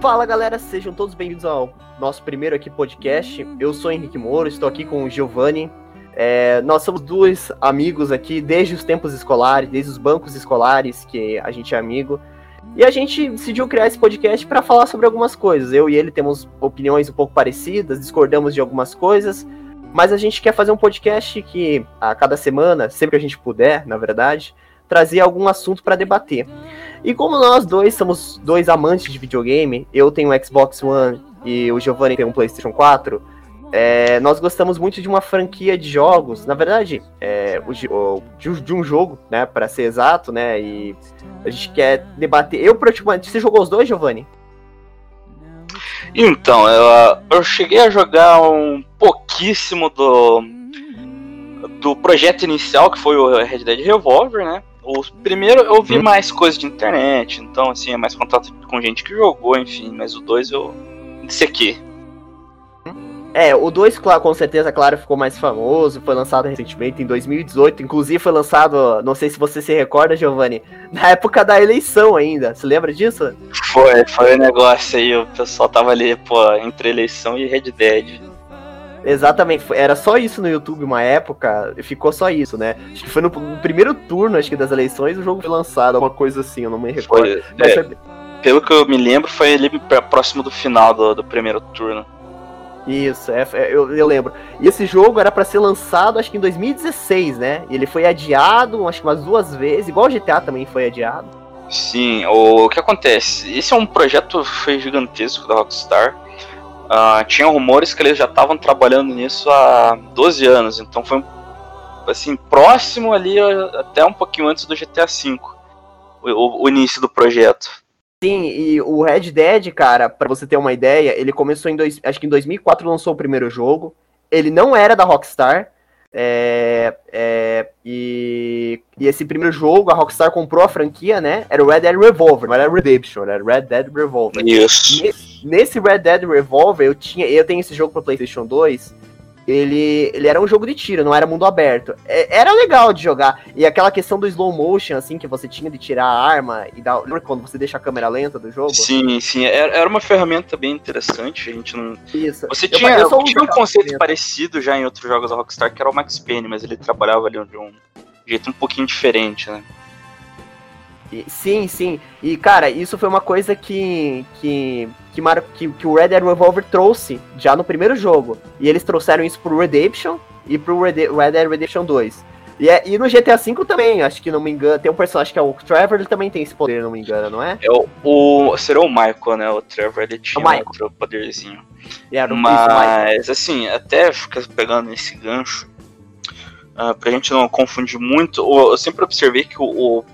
Fala galera, sejam todos bem-vindos ao nosso primeiro aqui podcast. Eu sou Henrique Moro, estou aqui com o Giovanni. É, nós somos dois amigos aqui desde os tempos escolares, desde os bancos escolares que a gente é amigo. E a gente decidiu criar esse podcast para falar sobre algumas coisas. Eu e ele temos opiniões um pouco parecidas, discordamos de algumas coisas, mas a gente quer fazer um podcast que a cada semana, sempre que a gente puder, na verdade, trazer algum assunto para debater. E como nós dois somos dois amantes de videogame, eu tenho um Xbox One e o Giovanni tem um PlayStation 4, é, nós gostamos muito de uma franquia de jogos, na verdade, é, o, de, um jogo, né, para ser exato, né, e a gente quer debater. Eu, praticamente, você jogou os dois, Giovanni? Então, eu, eu cheguei a jogar um pouquíssimo do do projeto inicial, que foi o Red Dead Revolver, né? O primeiro eu vi hum. mais coisas de internet, então assim, é mais contato com gente que jogou, enfim, mas o 2 eu aqui. É, o 2, com certeza, claro, ficou mais famoso, foi lançado recentemente, em 2018, inclusive foi lançado, não sei se você se recorda, Giovanni, na época da eleição ainda, você lembra disso? Foi, foi um negócio aí, o pessoal tava ali, pô, entre eleição e Red Dead. Exatamente, era só isso no YouTube uma época, ficou só isso, né? Acho que foi no, no primeiro turno, acho que das eleições, o jogo foi lançado, alguma coisa assim, eu não me recordo. Foi, é, foi... Pelo que eu me lembro, foi ali próximo do final do, do primeiro turno. Isso, é, é, eu, eu, lembro. E esse jogo era para ser lançado, acho que em 2016, né? E ele foi adiado, acho que umas duas vezes, igual o GTA também foi adiado. Sim, o, o que acontece? Esse é um projeto foi gigantesco da Rockstar. Uh, tinha rumores que eles já estavam trabalhando nisso há 12 anos, então foi assim, próximo ali até um pouquinho antes do GTA V, o, o início do projeto. Sim, e o Red Dead, cara, para você ter uma ideia, ele começou em dois, acho que em 2004 lançou o primeiro jogo. Ele não era da Rockstar, é, é, e, e, esse primeiro jogo, a Rockstar comprou a franquia, né? Era o Red Dead Revolver, não era Redemption, era Red Dead Revolver. Isso. Nesse, nesse Red Dead Revolver, eu tinha, eu tenho esse jogo para PlayStation 2 ele, ele era um jogo de tiro, não era mundo aberto. É, era legal de jogar. E aquela questão do slow motion, assim, que você tinha de tirar a arma e dar. Lembra quando você deixa a câmera lenta do jogo? Sim, sim. Era, era uma ferramenta bem interessante. A gente não. Isso. Você eu, tinha, eu tinha um conceito parecido já em outros jogos da Rockstar, que era o Max Payne, mas ele trabalhava ali de um jeito um pouquinho diferente, né? Sim, sim. E, cara, isso foi uma coisa que, que, que, mar... que, que o Red Dead Revolver trouxe já no primeiro jogo. E eles trouxeram isso pro Redemption e pro Red, Red Dead Redemption 2. E, é, e no GTA V também, acho que não me engano, tem um personagem que é o Trevor, ele também tem esse poder, não me engano, não é? É o, o será o Michael, né? O Trevor, ele tinha o outro poderzinho. Yeah, Mas, assim, até fica pegando esse gancho, uh, pra gente não confundir muito, eu sempre observei que o, o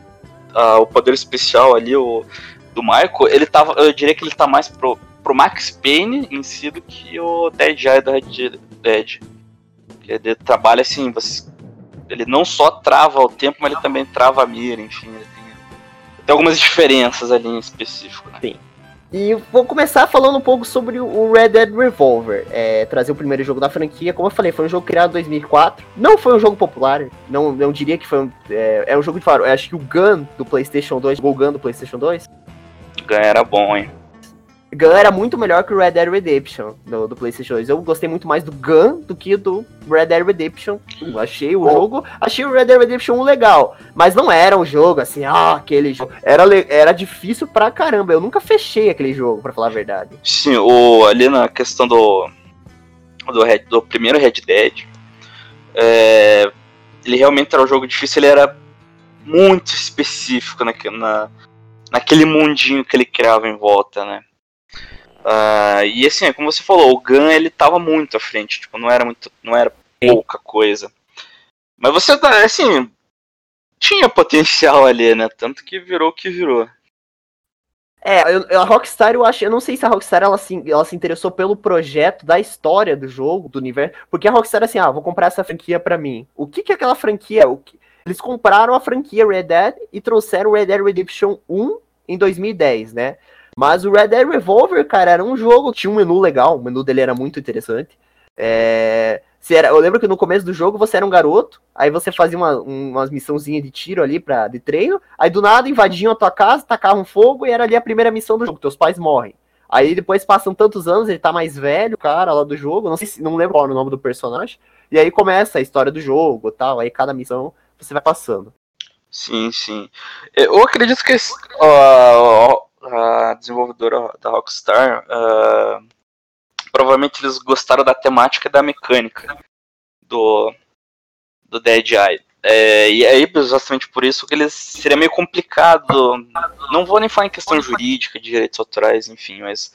uh, o poder especial ali, o do Michael, ele tava. Eu diria que ele tá mais pro, pro Max Payne em si do que o Dead Eye do Red Dead. Ele trabalha assim, você, ele não só trava o tempo, mas ele também trava a mira, enfim, ele tem, tem algumas diferenças ali em específico. Né? Sim. E vou começar falando um pouco sobre o Red Dead Revolver, é, trazer o primeiro jogo da franquia. Como eu falei, foi um jogo criado em 2004. Não foi um jogo popular, não, não diria que foi um. É, é um jogo de faro. Acho que o Gun do PlayStation 2, o Gun do PlayStation 2. Gun era bom, hein? Gun era muito melhor que o Red Dead Redemption do, do PlayStation 2. Eu gostei muito mais do Gun do que do Red Dead Redemption 1. Achei o oh. jogo, achei o Red Dead Redemption 1 legal, mas não era um jogo assim, ah, aquele jogo. Era, era difícil pra caramba. Eu nunca fechei aquele jogo, pra falar a verdade. Sim, o, ali na questão do do, Red, do primeiro Red Dead, é, ele realmente era um jogo difícil, ele era muito específico na, na, naquele mundinho que ele criava em volta, né? Uh, e assim, como você falou, o Gun ele tava muito à frente, tipo, não era muito, não era pouca coisa. Mas você tá, assim, tinha potencial ali, né? Tanto que virou o que virou. É, a Rockstar, eu acho, eu não sei se a Rockstar ela se, ela se interessou pelo projeto da história do jogo, do universo, porque a Rockstar assim, ah, vou comprar essa franquia para mim. O que que é aquela franquia? O que... Eles compraram a franquia Red Dead e trouxeram Red Dead Redemption 1 em 2010, né? Mas o Red Dead Revolver, cara, era um jogo, tinha um menu legal, o menu dele era muito interessante. É, era, eu lembro que no começo do jogo você era um garoto, aí você fazia uma, umas missãozinhas de tiro ali pra, de treino, aí do nada invadiam a tua casa, tacavam fogo e era ali a primeira missão do jogo, teus pais morrem. Aí depois passam tantos anos, ele tá mais velho, cara, lá do jogo, não sei se, não lembro qual é o nome do personagem. E aí começa a história do jogo, tal, aí cada missão você vai passando. Sim, sim. Eu acredito que uh, a desenvolvedora da Rockstar uh, provavelmente eles gostaram da temática e da mecânica do, do Dead Eye. É, e aí, justamente por isso, que eles seria meio complicado. Não vou nem falar em questão jurídica, de direitos autorais, enfim, mas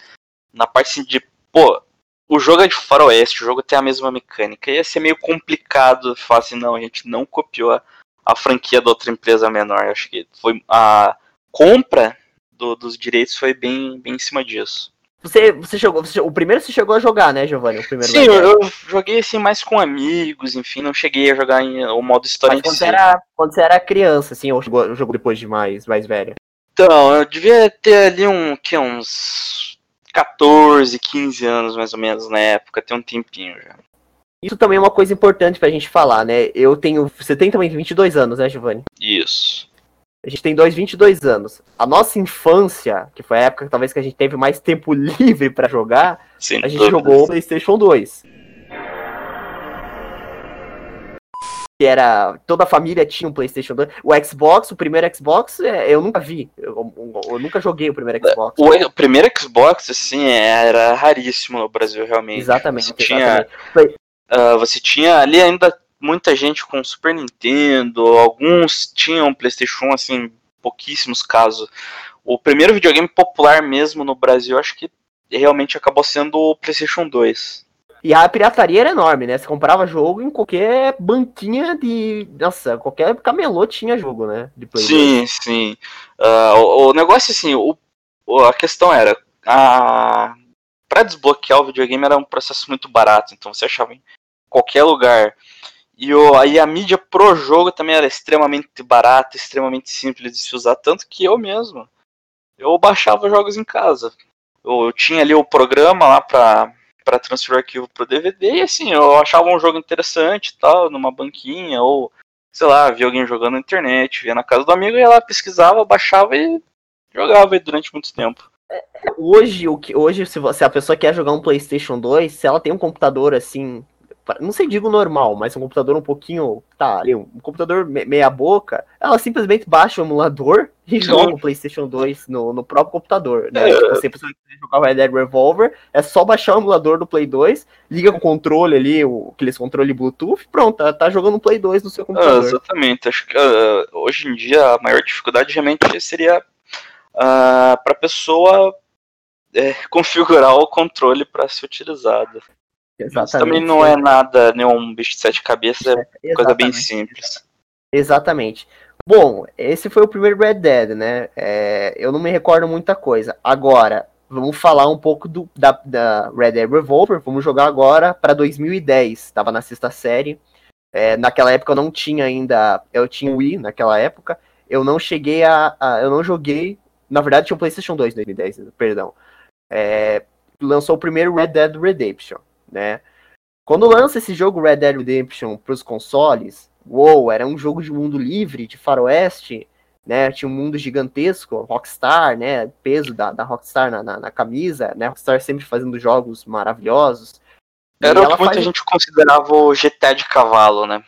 na parte de, pô, o jogo é de faroeste, o jogo tem a mesma mecânica. Ia ser meio complicado falar assim, não, a gente não copiou a, a franquia da outra empresa menor. Acho que foi a compra do, dos direitos foi bem, bem em cima disso. Você, você jogou. Você, o primeiro você chegou a jogar, né, Giovanni? O primeiro Sim, eu, eu, joguei assim mais com amigos, enfim, não cheguei a jogar em, o modo história Mas quando, você era, quando você era criança, assim, ou jogou, jogou depois de mais, mais velho? Então, eu devia ter ali um, que, uns 14, 15 anos mais ou menos na época, tem um tempinho já. Isso também é uma coisa importante pra gente falar, né? Eu tenho. Você tem também 22 anos, né, Giovanni? Isso. A gente tem dois 22 anos. A nossa infância, que foi a época talvez que a gente teve mais tempo livre para jogar, Sem a gente jogou o PlayStation 2. Que era. Toda a família tinha um PlayStation 2. O Xbox, o primeiro Xbox, é, eu nunca vi. Eu, eu, eu nunca joguei o primeiro Xbox. O, o, primeiro Xbox, assim, era raríssimo no Brasil, realmente. Exatamente. Você, exatamente. Tinha, uh, você tinha ali ainda muita gente com Super Nintendo, alguns tinham PlayStation, assim, pouquíssimos casos. O primeiro videogame popular mesmo no Brasil, acho que realmente acabou sendo o PlayStation 2. E a pirataria era enorme, né? Você comprava jogo em qualquer banquinha de. Nossa, qualquer camelô tinha jogo, né? De Play sim, 2. sim. Uh, o, o, negócio, assim, o, a questão era. A... Pra desbloquear o videogame era um processo muito barato, então você achava em qualquer lugar. E o, aí a mídia pro jogo também era extremamente barata, extremamente simples de se usar, tanto que eu mesmo, eu baixava jogos em casa. Eu, eu tinha ali o programa lá pra, pra transferir o arquivo pro DVD, e assim, eu achava um jogo interessante tal, numa banquinha, ou sei lá, via alguém jogando na internet, via na casa do amigo, ia lá, pesquisava, baixava e jogava durante muito tempo. Hoje, o que, hoje se, você, se a pessoa quer jogar um PlayStation 2, se ela tem um computador assim, não sei digo normal, mas um computador um pouquinho, tá, ali, um computador meia boca, ela simplesmente baixa o emulador e joga o PlayStation 2 no, no próprio computador, né? É. Tipo, se pessoa quiser jogar o Red Dead Revolver, é só baixar o emulador do Play 2, liga com o controle ali, o, aqueles controle Bluetooth, pronto, tá, tá jogando o Play 2 no seu computador. Ah, exatamente, acho que uh, hoje em dia a maior dificuldade realmente seria uh, para pessoa é, configurar o controle para ser utilizado. Exatamente. também não é nada, nenhum bicho de sete cabeças, é, é coisa bem simples. Exatamente. Bom, esse foi o primeiro Red Dead, né? É, eu não me recordo muita coisa. Agora, vamos falar um pouco do, da, da Red Dead Revolver. Vamos jogar agora para 2010. Estava na sexta série. É, naquela época eu não tinha ainda. Eu tinha Wii naquela época. Eu não cheguei a. a eu não joguei. Na verdade, tinha o PlayStation 2 em 2010, perdão. É, lançou o primeiro Red Dead Redemption né? Quando lança esse jogo Red Dead Redemption para os consoles, uou, era um jogo de mundo livre, de faroeste, né? Tinha um mundo gigantesco, Rockstar, né? Peso da, da Rockstar na, na, na camisa, né? Rockstar sempre fazendo jogos maravilhosos. Era o que muita faz... gente considerava o GTA de cavalo, né?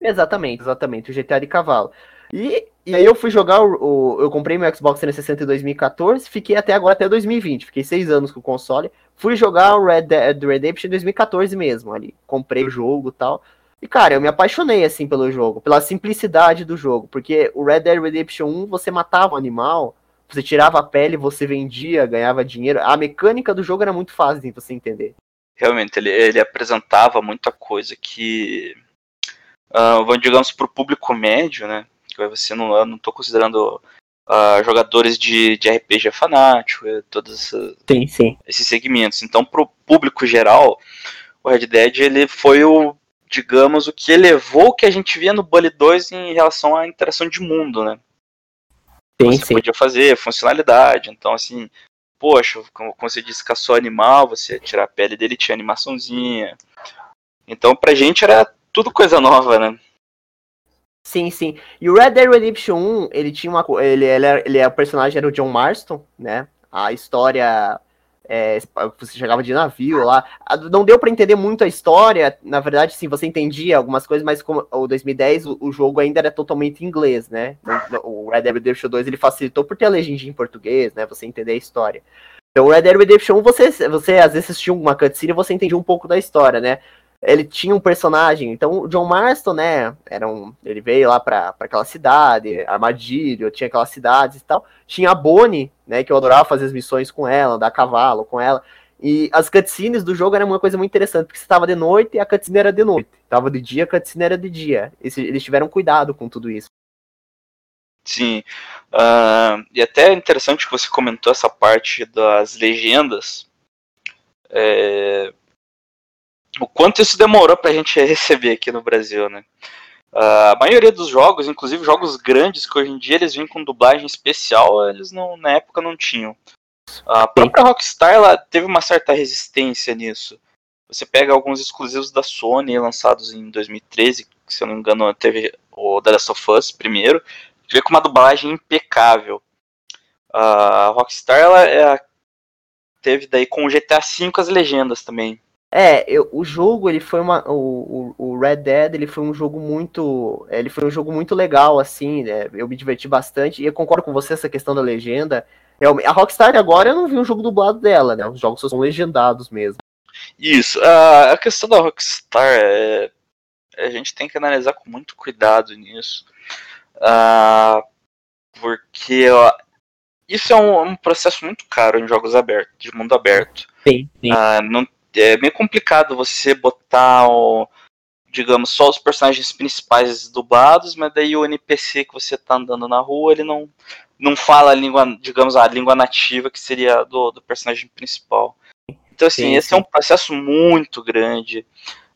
Exatamente, exatamente, o GTA de cavalo. E, e aí eu fui jogar o, o, Eu comprei meu Xbox 360 em 2014, fiquei até agora até 2020. Fiquei seis anos com o console. Fui jogar o Red Dead Redemption em 2014 mesmo ali. Comprei o jogo e tal. E, cara, eu me apaixonei, assim, pelo jogo, pela simplicidade do jogo. Porque o Red Dead Redemption 1, você matava um animal, você tirava a pele, você vendia, ganhava dinheiro. A mecânica do jogo era muito fácil de você entender. Realmente, ele, ele apresentava muita coisa que, uh, digamos, para o público médio, né? Que você não, eu não tô considerando uh, jogadores de, de RPG fanático, todos essa, sim, sim. esses segmentos. Então, pro público geral, o Red Dead ele foi o, digamos, o que elevou o que a gente via no Bully 2 em relação à interação de mundo, né? Sim, você sim. podia fazer, funcionalidade. Então, assim, poxa, como, como você disse, caçou animal, você tirar a pele dele tinha animaçãozinha. Então, pra gente era tudo coisa nova, né? Sim, sim. E o Red Dead Redemption 1, ele tinha uma. Ele, ele, ele é, o personagem era o John Marston, né? A história É, você chegava de navio lá. Não deu para entender muito a história. Na verdade, sim, você entendia algumas coisas, mas como o 2010 o, o jogo ainda era totalmente em inglês, né? O Red Dead Redemption 2 ele facilitou por ter a legenda em português, né? Você entender a história. Então, o Red Dead Redemption 1, você, você às vezes assistia uma cutscene e você entendia um pouco da história, né? Ele tinha um personagem, então o John Marston, né, era um, ele veio lá pra, pra aquela cidade, Armadilho, tinha aquelas cidades e tal. Tinha a Bonnie, né, que eu adorava fazer as missões com ela, andar a cavalo com ela. E as cutscenes do jogo eram uma coisa muito interessante, porque você estava de noite e a cutscene era de noite. Tava de dia, a cutscene era de dia. Eles tiveram cuidado com tudo isso. Sim. Uh, e até é interessante que você comentou essa parte das legendas. É, o quanto isso demorou pra gente receber aqui no Brasil, né? Uh, a maioria dos jogos, inclusive jogos grandes que hoje em dia eles vêm com dublagem especial, eles não, na época não tinham. A própria Rockstar ela teve uma certa resistência nisso. Você pega alguns exclusivos da Sony lançados em 2013, que se eu não me engano teve o The Last of Us primeiro, veio com uma dublagem impecável. A Rockstar ela é, teve daí com o GTA V as legendas também. É, eu, o jogo ele foi uma o, o, Red Dead ele foi um jogo muito ele foi um jogo muito legal assim, né? Eu me diverti bastante e eu concordo com você essa questão da legenda. Eu, a Rockstar agora eu não vi um jogo dublado dela, né? Os jogos são legendados mesmo. Isso, a, a questão da Rockstar é, a gente tem que analisar com muito cuidado nisso. Uh, porque ó, isso é um, um, processo muito caro em jogos abertos, de mundo aberto. Sim, sim. Uh, não, é meio complicado você botar o, digamos, só os personagens principais dublados, mas daí o NPC que você tá andando na rua, ele não, não fala a língua, digamos, a língua nativa que seria do, do personagem principal. Então, assim, sim, esse é um processo muito grande.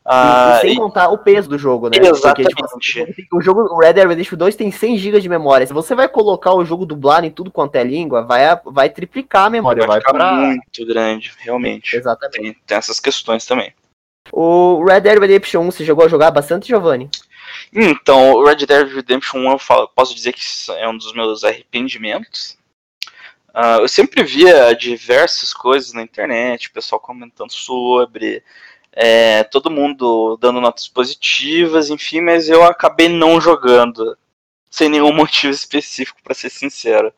Ah, e, sem contar o peso do jogo, né? Exatamente. Porque, tipo, o jogo o Red Dead Redemption 2 tem 100 GB de memória. Se você vai colocar o jogo dublado em tudo quanto é língua, vai, vai triplicar a memória. Vai, vai ficar pra... muito grande, realmente. Exatamente. Tem, tem, essas questões também. O Red Dead Redemption 1, você jogou a jogar bastante, Giovanni? Então, o Red Dead Redemption 1 eu falo, posso dizer que é um dos meus arrependimentos. Uh, eu sempre via diversas coisas na internet, o pessoal comentando sobre, é, todo mundo dando notas positivas, enfim, mas eu acabei não jogando, sem nenhum motivo específico, para ser sincero.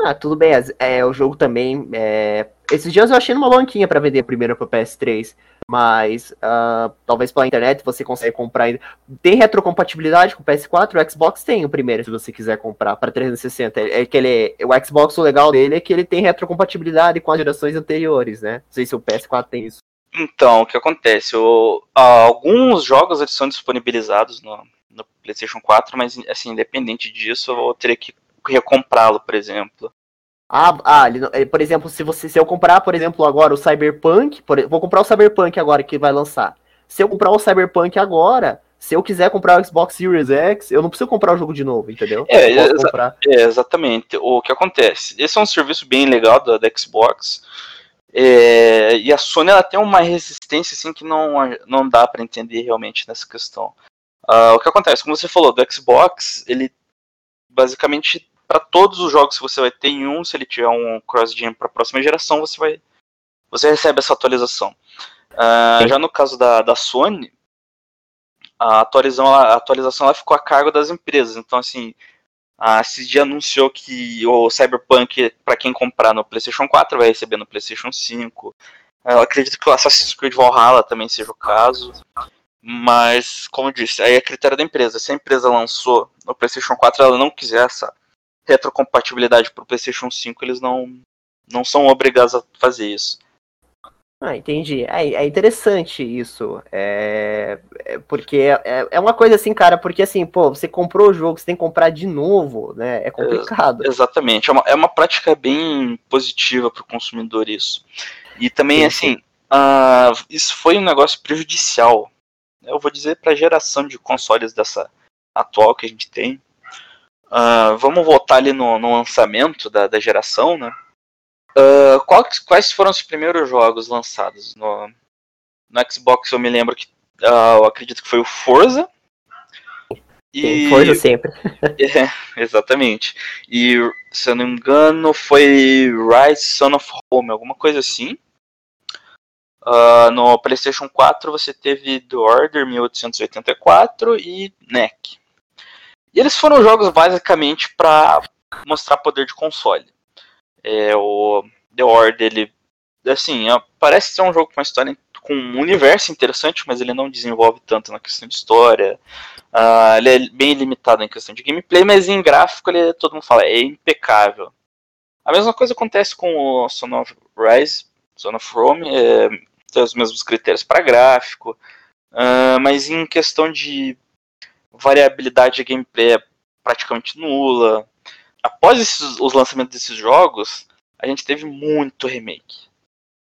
Ah, tudo bem, é, o jogo também. É... Esses dias eu achei numa banquinha para vender primeiro pro PS3, mas uh, talvez pela internet você consegue comprar ainda. Tem retrocompatibilidade com o PS4, o Xbox tem o primeiro, se você quiser comprar para 360. É que ele, o Xbox, o legal dele é que ele tem retrocompatibilidade com as gerações anteriores, né? Não sei se o PS4 tem isso. Então, o que acontece? O, alguns jogos eles são disponibilizados no, no, PlayStation 4, mas assim, independente disso, eu teria que recomprá-lo, por exemplo. Ah, ah ele, por exemplo, se você se eu comprar, por exemplo, agora o Cyberpunk, por, vou comprar o Cyberpunk agora que vai lançar. Se eu comprar o Cyberpunk agora, se eu quiser comprar o Xbox Series X, eu não preciso comprar o jogo de novo, entendeu? É, exa é exatamente. O que acontece? Esse é um serviço bem legal da, da Xbox. É, e a Sony ela tem uma resistência assim que não, não dá para entender realmente nessa questão. Uh, o que acontece, como você falou, do Xbox, ele basicamente para todos os jogos que você vai ter em um, se ele tiver um cross-gen para a próxima geração, você vai você recebe essa atualização. Uh, já no caso da, da Sony, a atualização, a atualização ela ficou a cargo das empresas. Então, assim, a CG anunciou que o Cyberpunk, para quem comprar no PlayStation 4, vai receber no PlayStation 5. Eu acredito que o Assassin's Creed Valhalla também seja o caso. Mas, como eu disse, aí é critério da empresa. Se a empresa lançou no PlayStation 4 ela não quiser essa retrocompatibilidade para o PlayStation 5, eles não, não são obrigados a fazer isso. Ah, entendi. É, é interessante isso. É, é porque é, é uma coisa assim, cara, porque assim, pô, você comprou o jogo, você tem que comprar de novo, né? É complicado. exatamente. É uma, é uma prática bem positiva para o consumidor isso. E também, sim, assim, uh, isso foi um negócio prejudicial. Eu vou dizer para a geração de consoles dessa atual que a gente tem. Uh, vamos voltar ali no, no lançamento da, da geração, né? Uh, quais, quais foram os primeiros jogos lançados no, no Xbox? Eu me lembro que uh, eu acredito que foi o Forza. E... Forza sempre. é, exatamente. E, se eu não me engano, foi Rise Son of Home, alguma coisa assim. Uh, no PlayStation 4 você teve The Order 1884 e NEC. E eles foram jogos basicamente para mostrar poder de console. É, o The Order, ele, assim, parece ser um jogo com uma história com um universo interessante, mas ele não desenvolve tanto na questão de história. Uh, ele é bem limitado em questão de gameplay, mas em gráfico ele todo mundo fala é impecável. A mesma coisa acontece com o Son of Rise, Son of Rome, é, tem os mesmos critérios para gráfico, uh, mas em questão de variabilidade de gameplay é praticamente nula. Após esses, os lançamentos desses jogos, a gente teve muito remake.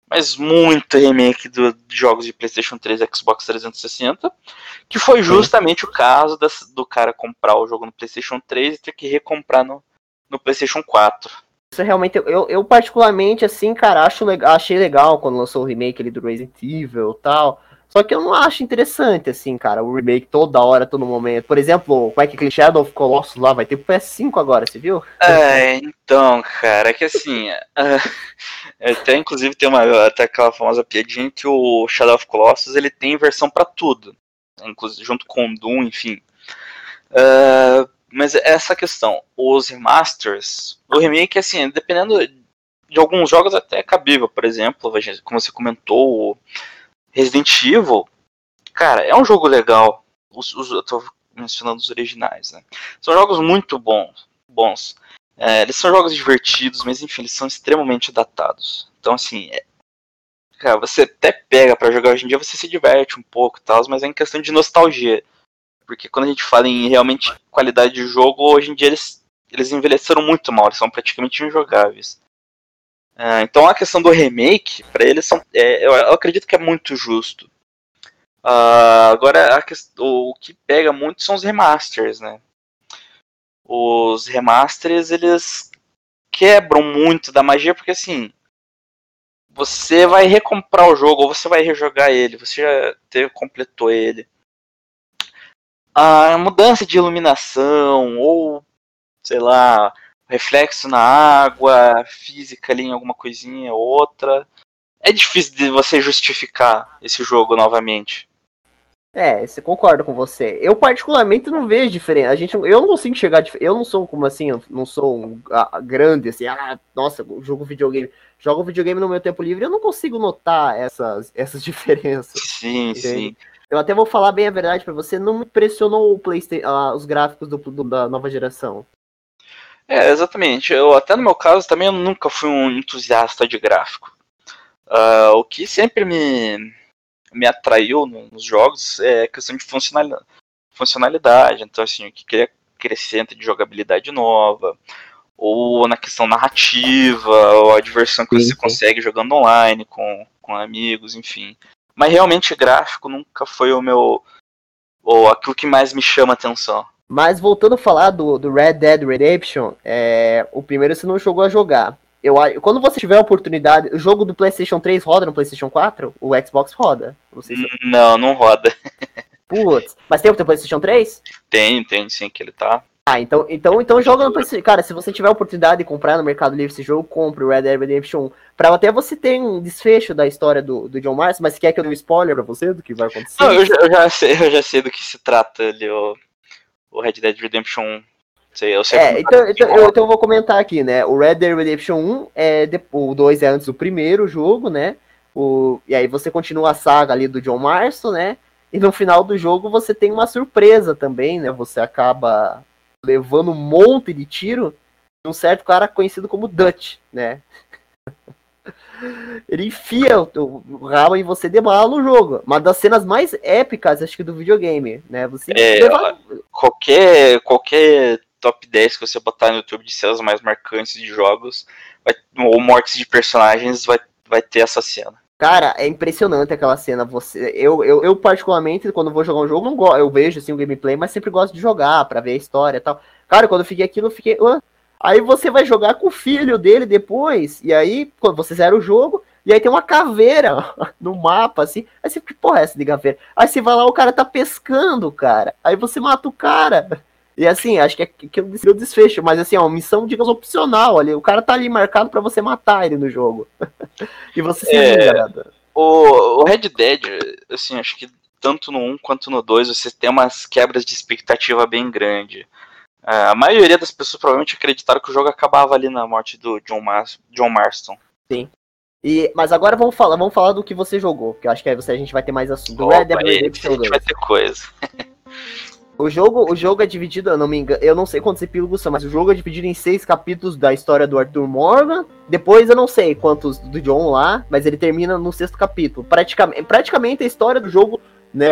Mas muito remake do, de jogos de PlayStation 3 e Xbox 360, que foi justamente o caso das, do cara comprar o jogo no PlayStation 3 e ter que recomprar no, no PlayStation 4. Isso é realmente, eu, eu particularmente, assim, cara, acho, achei legal quando lançou o remake ali do Resident Evil e tal. Só que eu não acho interessante, assim, cara, o remake toda hora, todo momento. Por exemplo, como é que aquele Shadow of Colossus lá vai ter pro PS5 agora, você viu? É, então, cara, é que assim. Até inclusive tem uma até aquela famosa piadinha que o Shadow of Colossus ele tem versão para tudo. Inclusive junto com o Doom, enfim. Uh, mas essa questão, os remasters, o remake, assim, dependendo de alguns jogos até é cabível, por exemplo, como você comentou, Resident Evil, cara, é um jogo legal. Os, os, eu tô mencionando os originais, né? São jogos muito bons. bons. É, eles são jogos divertidos, mas enfim, eles são extremamente datados. Então, assim, é, cara, você até pega para jogar hoje em dia, você se diverte um pouco e tal, mas é em questão de nostalgia. Porque quando a gente fala em realmente qualidade de jogo, hoje em dia eles, eles envelheceram muito mal, eles são praticamente injogáveis. É, então a questão do remake, para eles, são, é, eu, eu, acredito que é muito justo. Uh, agora, questão, o que pega muito são os remasters, né? Os remasters, eles quebram muito da magia, porque assim, você vai recomprar o jogo, ou você vai rejogar ele, você já teve, completou ele a mudança de iluminação ou sei lá reflexo na água física ali em alguma coisinha ou outra é difícil de você justificar esse jogo novamente é, você concordo com você. Eu particularmente não vejo diferença. A gente, eu não consigo chegar, eu não sou como assim, não sou um, a, grande assim, ah, nossa, jogo videogame, jogo videogame no meu tempo livre, eu não consigo notar essas essas diferenças. Sim, entende? sim. Eu até vou falar bem a verdade para você, não me impressionou o PlayStation, uh, os gráficos do, do, da nova geração. É, exatamente. Eu até no meu caso também eu nunca fui um entusiasta de gráfico. Uh, o que sempre me, me atraiu nos jogos é a questão de funcionalidade. funcionalidade. Então, assim, o que ele acrescenta de jogabilidade nova, ou na questão narrativa, ou a diversão que sim, você sim. consegue jogando online com, com amigos, enfim. Mas realmente gráfico nunca foi o meu. ou aquilo que mais me chama atenção. Mas voltando a falar do, do Red Dead Redemption, é, o primeiro você não jogou a jogar. Eu, quando você tiver a oportunidade, o jogo do PlayStation 3 roda no PlayStation 4? O Xbox roda? Não, se... não, não roda. Putz, mas tem o PlayStation 3? Tem, tem sim, que ele tá. Ah, então, então, então joga no PlayStation. Cara, se você tiver a oportunidade de comprar no Mercado Livre esse jogo, compre o Red Dead Redemption 1. Pra até você ter um desfecho da história do, do John Marston, mas quer que eu dê um spoiler pra você do que vai acontecer? Não, eu já, eu já, sei, eu já sei do que se trata ali, o, o Red Dead Redemption 1. Sei, eu sei é, então, então, eu, então eu vou comentar aqui, né? O Red Dead Redemption 1 é de, o 2 é antes do primeiro jogo, né? O, e aí você continua a saga ali do John Marston, né? E no final do jogo você tem uma surpresa também, né? Você acaba levando um monte de tiro de um certo cara conhecido como Dutch, né? Ele enfia o, o rabo em você de bala no jogo. Uma das cenas mais épicas, acho que, do videogame, né? Você é, qualquer, qualquer top 10 que você botar no YouTube de cenas mais marcantes de jogos, vai, ou mortes de personagens, vai, vai ter essa cena. Cara, é impressionante aquela cena. Você, eu, eu, eu particularmente, quando vou jogar um jogo, não gosto. Eu vejo assim o gameplay, mas sempre gosto de jogar para ver a história e tal. Cara, quando eu fiquei aquilo, eu fiquei. Aí você vai jogar com o filho dele depois, e aí, quando você zera o jogo, E aí tem uma caveira no mapa, assim. Aí você, que porra é essa de caveira? Aí você vai lá, o cara tá pescando, cara. Aí você mata o cara. E assim, acho que é que eu desfecho, mas assim, é uma missão, digamos, opcional ali. O cara tá ali marcado para você matar ele no jogo. e você se é, o, o Red Dead, assim, acho que tanto no 1 quanto no 2 você tem umas quebras de expectativa bem grande. É, a maioria das pessoas provavelmente acreditaram que o jogo acabava ali na morte do John, Mar John Marston. Sim. E, mas agora vamos falar, vamos falar do que você jogou, que eu acho que aí você, a gente vai ter mais assunto. Do Red Dead Redemption 2. vai ter coisa. o jogo, o jogo é dividido, eu não me engano, eu não sei quantos epílogos são, mas o jogo é dividido em seis capítulos da história do Arthur Morgan. Depois eu não sei quantos do John lá, mas ele termina no sexto capítulo. Praticamente, praticamente a história do jogo né,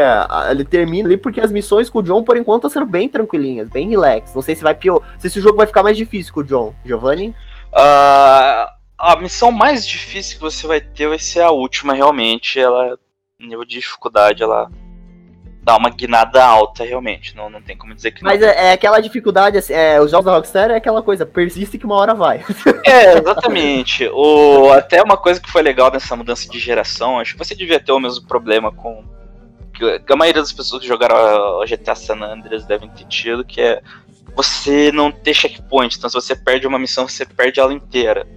ele termina ali porque as missões com o John, por enquanto, estão sendo bem tranquilinhas, bem relax. Não sei se vai pior, se esse jogo vai ficar mais difícil com o John. Giovanni? Uh, a missão mais difícil que você vai ter vai ser a última, realmente. Ela, nível de dificuldade, ela dá uma guinada alta, realmente. Não, não tem como dizer que não. Mas é, é aquela dificuldade, assim, é, os jogos da Rockstar é aquela coisa, persiste que uma hora vai. É, exatamente. o, até uma coisa que foi legal nessa mudança de geração, acho que você devia ter o mesmo problema com que a maioria das pessoas que jogaram o GTA San Andreas devem ter tido, que é você não ter checkpoint. Então, se você perde uma missão, você perde ela inteira.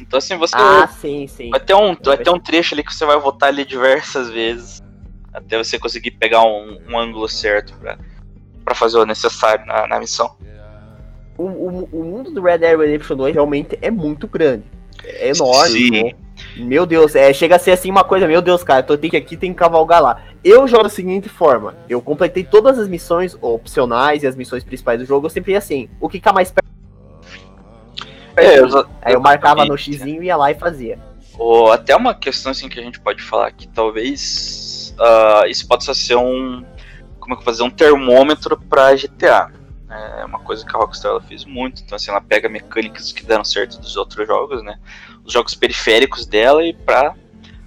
Então, assim, você. Ah, sim, sim. Vai ter um, vai ter um trecho ali que você vai voltar ali diversas vezes. Até você conseguir pegar um, um ângulo certo pra, pra fazer o necessário na, na missão. O, o, o, mundo do Red Dead Redemption 2 realmente é muito grande. É enorme. Sim. Né? Meu Deus, é, chega a ser assim uma coisa, meu Deus, cara, eu tenho que aqui, tem que cavalgar lá. Eu jogo da seguinte forma: eu completei todas as missões opcionais e as missões principais do jogo, eu sempre ia assim, o que fica mais perto. É, eu, Aí eu marcava no xizinho, ia lá e fazia. Ou até uma questão assim que a gente pode falar que talvez uh, isso possa ser um. Como é que fazer? Um termômetro para GTA. É uma coisa que a Rockstar ela fez muito. Então, assim, ela pega mecânicas que deram certo dos outros jogos, né? Os jogos periféricos dela e pra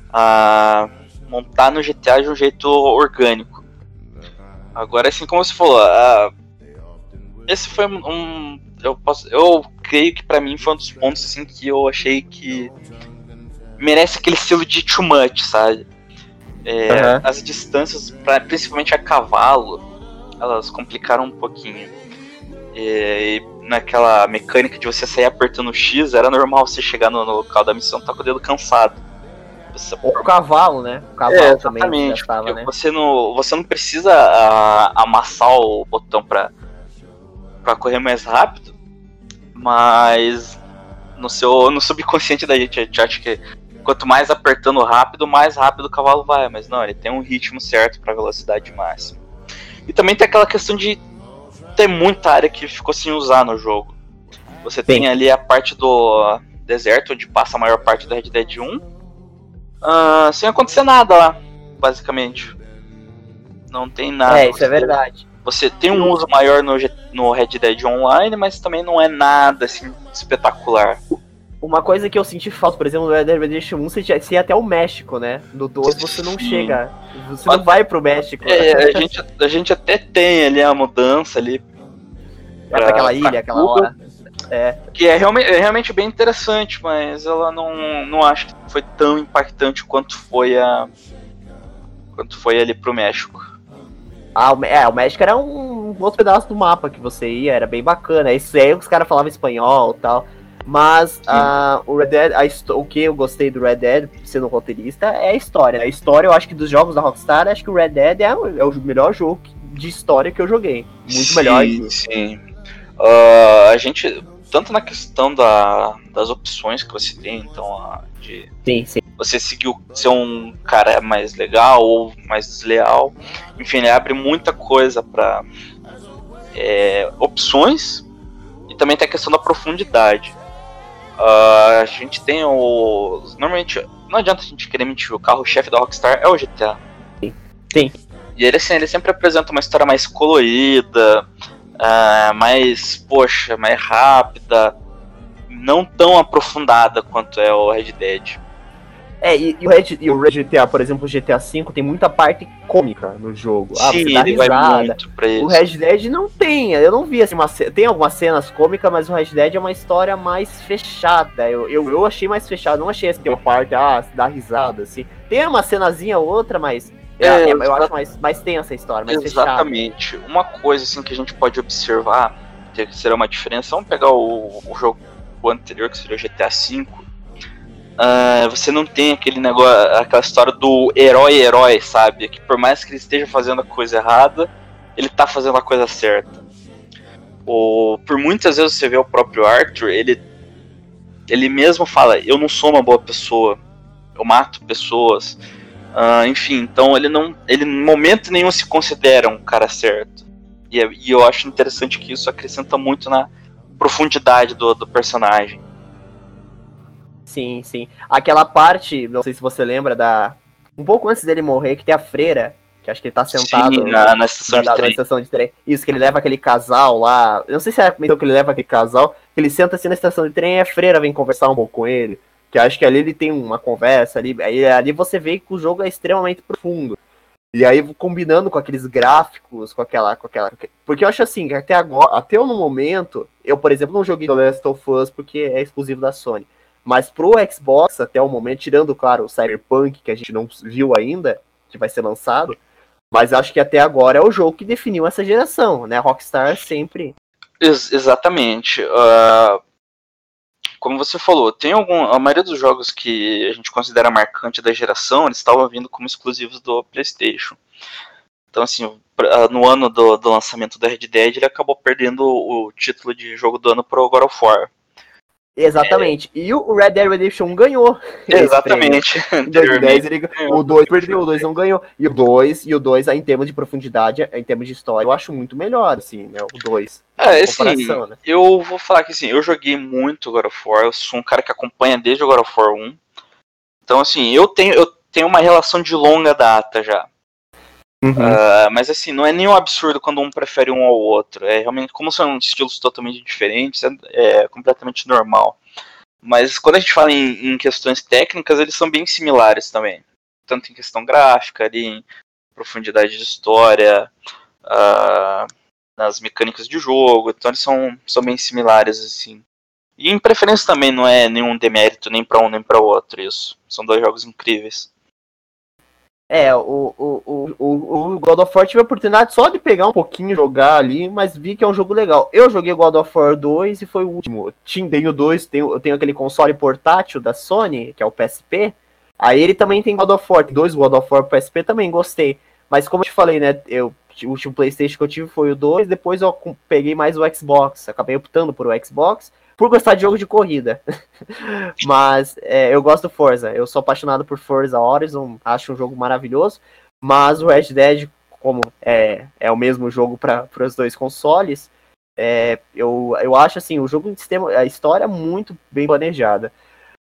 uh, montar no GTA de um jeito orgânico. Agora, assim como você falou, uh, esse foi um. Eu, posso, eu creio que para mim foi um dos pontos assim que eu achei que merece aquele estilo de too much, sabe? É, uhum. As distâncias, pra, principalmente a cavalo, elas complicaram um pouquinho. E, e, naquela mecânica de você sair apertando o X, era normal você chegar no, no local da missão tá com o dedo cansado. Você... Ou o cavalo, né? O cavalo é, também gastava, né? Você não, você não precisa a, ah, amassar o botão pra, pra correr mais rápido, mas no seu no subconsciente da gente, a gente acha que quanto mais apertando rápido, mais rápido o cavalo vai, mas não, ele tem um ritmo certo para velocidade máxima. E também tem aquela questão de tem muita área que ficou sem usar no jogo. Você tem ali a parte do deserto, onde passa a maior parte do Red Dead 1, uh, ah, sem acontecer nada lá, basicamente. Não tem nada. É, isso é verdade. Você tem um uso maior no, no Red Dead Online, mas também não é nada assim espetacular. Uma coisa que eu senti falta, por exemplo, no Red Dead Redemption 1, você ia até o México, né? No 2 você não chega. Você não vai pro México. É, a gente, a gente até tem ali a mudança ali. Pra, pra aquela ilha, pra aquela hora. É. Que é realmente, é realmente bem interessante, mas ela não, não acho que foi tão impactante quanto foi a. quanto foi ali pro México. Ah, o, é, o México era um outro pedaço do mapa que você ia, era bem bacana. Isso aí os caras falavam espanhol e tal. Mas uh, o Red Dead, a, o que eu gostei do Red Dead, sendo roteirista, é a história. A história, eu acho que dos jogos da Rockstar, acho que o Red Dead é, o, é o melhor jogo de história que eu joguei. Muito sim, melhor. Sim. Uh, a gente, tanto na questão da, das opções que você tem, então, de sim, sim. você seguir ser um cara mais legal ou mais desleal, enfim, ele abre muita coisa para é, opções e também tem a questão da profundidade. Uh, a gente tem o. Normalmente, não adianta a gente querer mentir, o carro-chefe da Rockstar é o GTA. Sim. E ele, assim, ele sempre apresenta uma história mais colorida, uh, mais, poxa, mais rápida, não tão aprofundada quanto é o Red Dead. É, e, e, o Red, e o GTA, por exemplo, o GTA V tem muita parte cômica no jogo. Ah, Sim, você dá ele vai risada. muito pra isso. O Red Dead não tem, eu não vi assim, uma, tem algumas cenas cômicas, mas o Red Dead é uma história mais fechada. Eu, eu, eu achei mais fechado, não achei assim, tem uma parte, ah, dá risada, assim. Tem uma cenazinha ou outra, mas é, É, é, eu acho mais, mais tensa a história, mais fechada. Exatamente. Uma coisa assim que a gente pode observar, que será uma diferença, vamos pegar o, o jogo anterior, que seria o GTA V. Ah, você não tem aquele negócio, aquela história do herói-herói, sabe? Que por mais que ele esteja fazendo a coisa errada, ele tá fazendo a coisa certa. O, por muitas vezes você vê o próprio Arthur, ele, ele mesmo fala: Eu não sou uma boa pessoa, eu mato pessoas. Ah, enfim, então ele não. Ele em momento nenhum se considera um cara certo. E, é- e eu acho interessante que isso acrescenta muito na profundidade do, do personagem. Sim, sim. Aquela parte, não sei se você lembra da. Um pouco antes dele morrer, que tem a freira, que acho que ele tá sentado. Sim, na, na estação na, de na trem. estação de trem. Isso, que ele leva aquele casal lá. Eu não sei se é então que ele leva aquele casal, que ele senta assim na estação de trem e a freira vem conversar um pouco com ele. Que acho que ali ele tem uma conversa ali. Aí ali você vê que o jogo é extremamente profundo. E aí, combinando com aqueles gráficos, com aquela. Com aquela porque eu acho assim, que até agora, até no momento, eu, por exemplo, não joguei The Last of Us porque é exclusivo da Sony. Mas pro Xbox, até o momento, tirando, claro, o Cyberpunk, que a gente não viu ainda, que vai ser lançado, mas acho que até agora é o jogo que definiu essa geração, né? Rockstar sempre. Ex- exatamente. Ah, como você falou, tem algum. A maioria dos jogos que a gente considera marcante da geração, eles estavam vindo como exclusivos do PlayStation. Então, assim, pra- no ano do, do lançamento da Red Dead, ele acabou perdendo o título de jogo do ano pro God of War. Exatamente. E o Red Dead Redemption 1 ganhou. Exatamente. Em 2010 ele ganhou. O 2 perdeu, o 2 não ganhou. E o 2, e o 2, em termos de profundidade, em termos de história, eu acho muito melhor, assim, né? O 2. É, assim, comparação, né? eu vou falar que assim, eu joguei muito God of War, eu sou um cara que acompanha desde o God of War 1. Então, assim, eu tenho, eu tenho uma relação de longa data já. Uhum. Ah, mas assim, não é nenhum absurdo quando um prefere um ao outro. É realmente, como são estilos totalmente diferentes, é, é completamente normal. Mas quando a gente fala em, em questões técnicas, eles são bem similares também. Tanto em questão gráfica, ali, em profundidade de história, ah, nas mecânicas de jogo. Então eles são, são bem similares, assim. E em preferência também não é nenhum demérito nem para um nem para outro isso. São dois jogos incríveis. É, o, o, o, o, God of War tive a oportunidade só de pegar um pouquinho jogar ali, mas vi que é um jogo legal. Eu joguei God of War 2 e foi o último. Tenho dois, tenho, eu tenho aquele console portátil da Sony, que é o PSP. Aí ele também tem God of War, tem dois God of War PSP também, gostei. Mas como eu te falei, né, eu, o último Playstation que eu tive foi o 2, depois eu peguei mais o Xbox, acabei optando por o Xbox, por gostar de jogo de corrida. mas é, eu gosto do Forza, eu sou apaixonado por Forza Horizon, acho um jogo maravilhoso, mas o Red Dead, como é, é o mesmo jogo para os dois consoles, é, eu, eu acho assim, o jogo em sistema, a história muito bem planejada.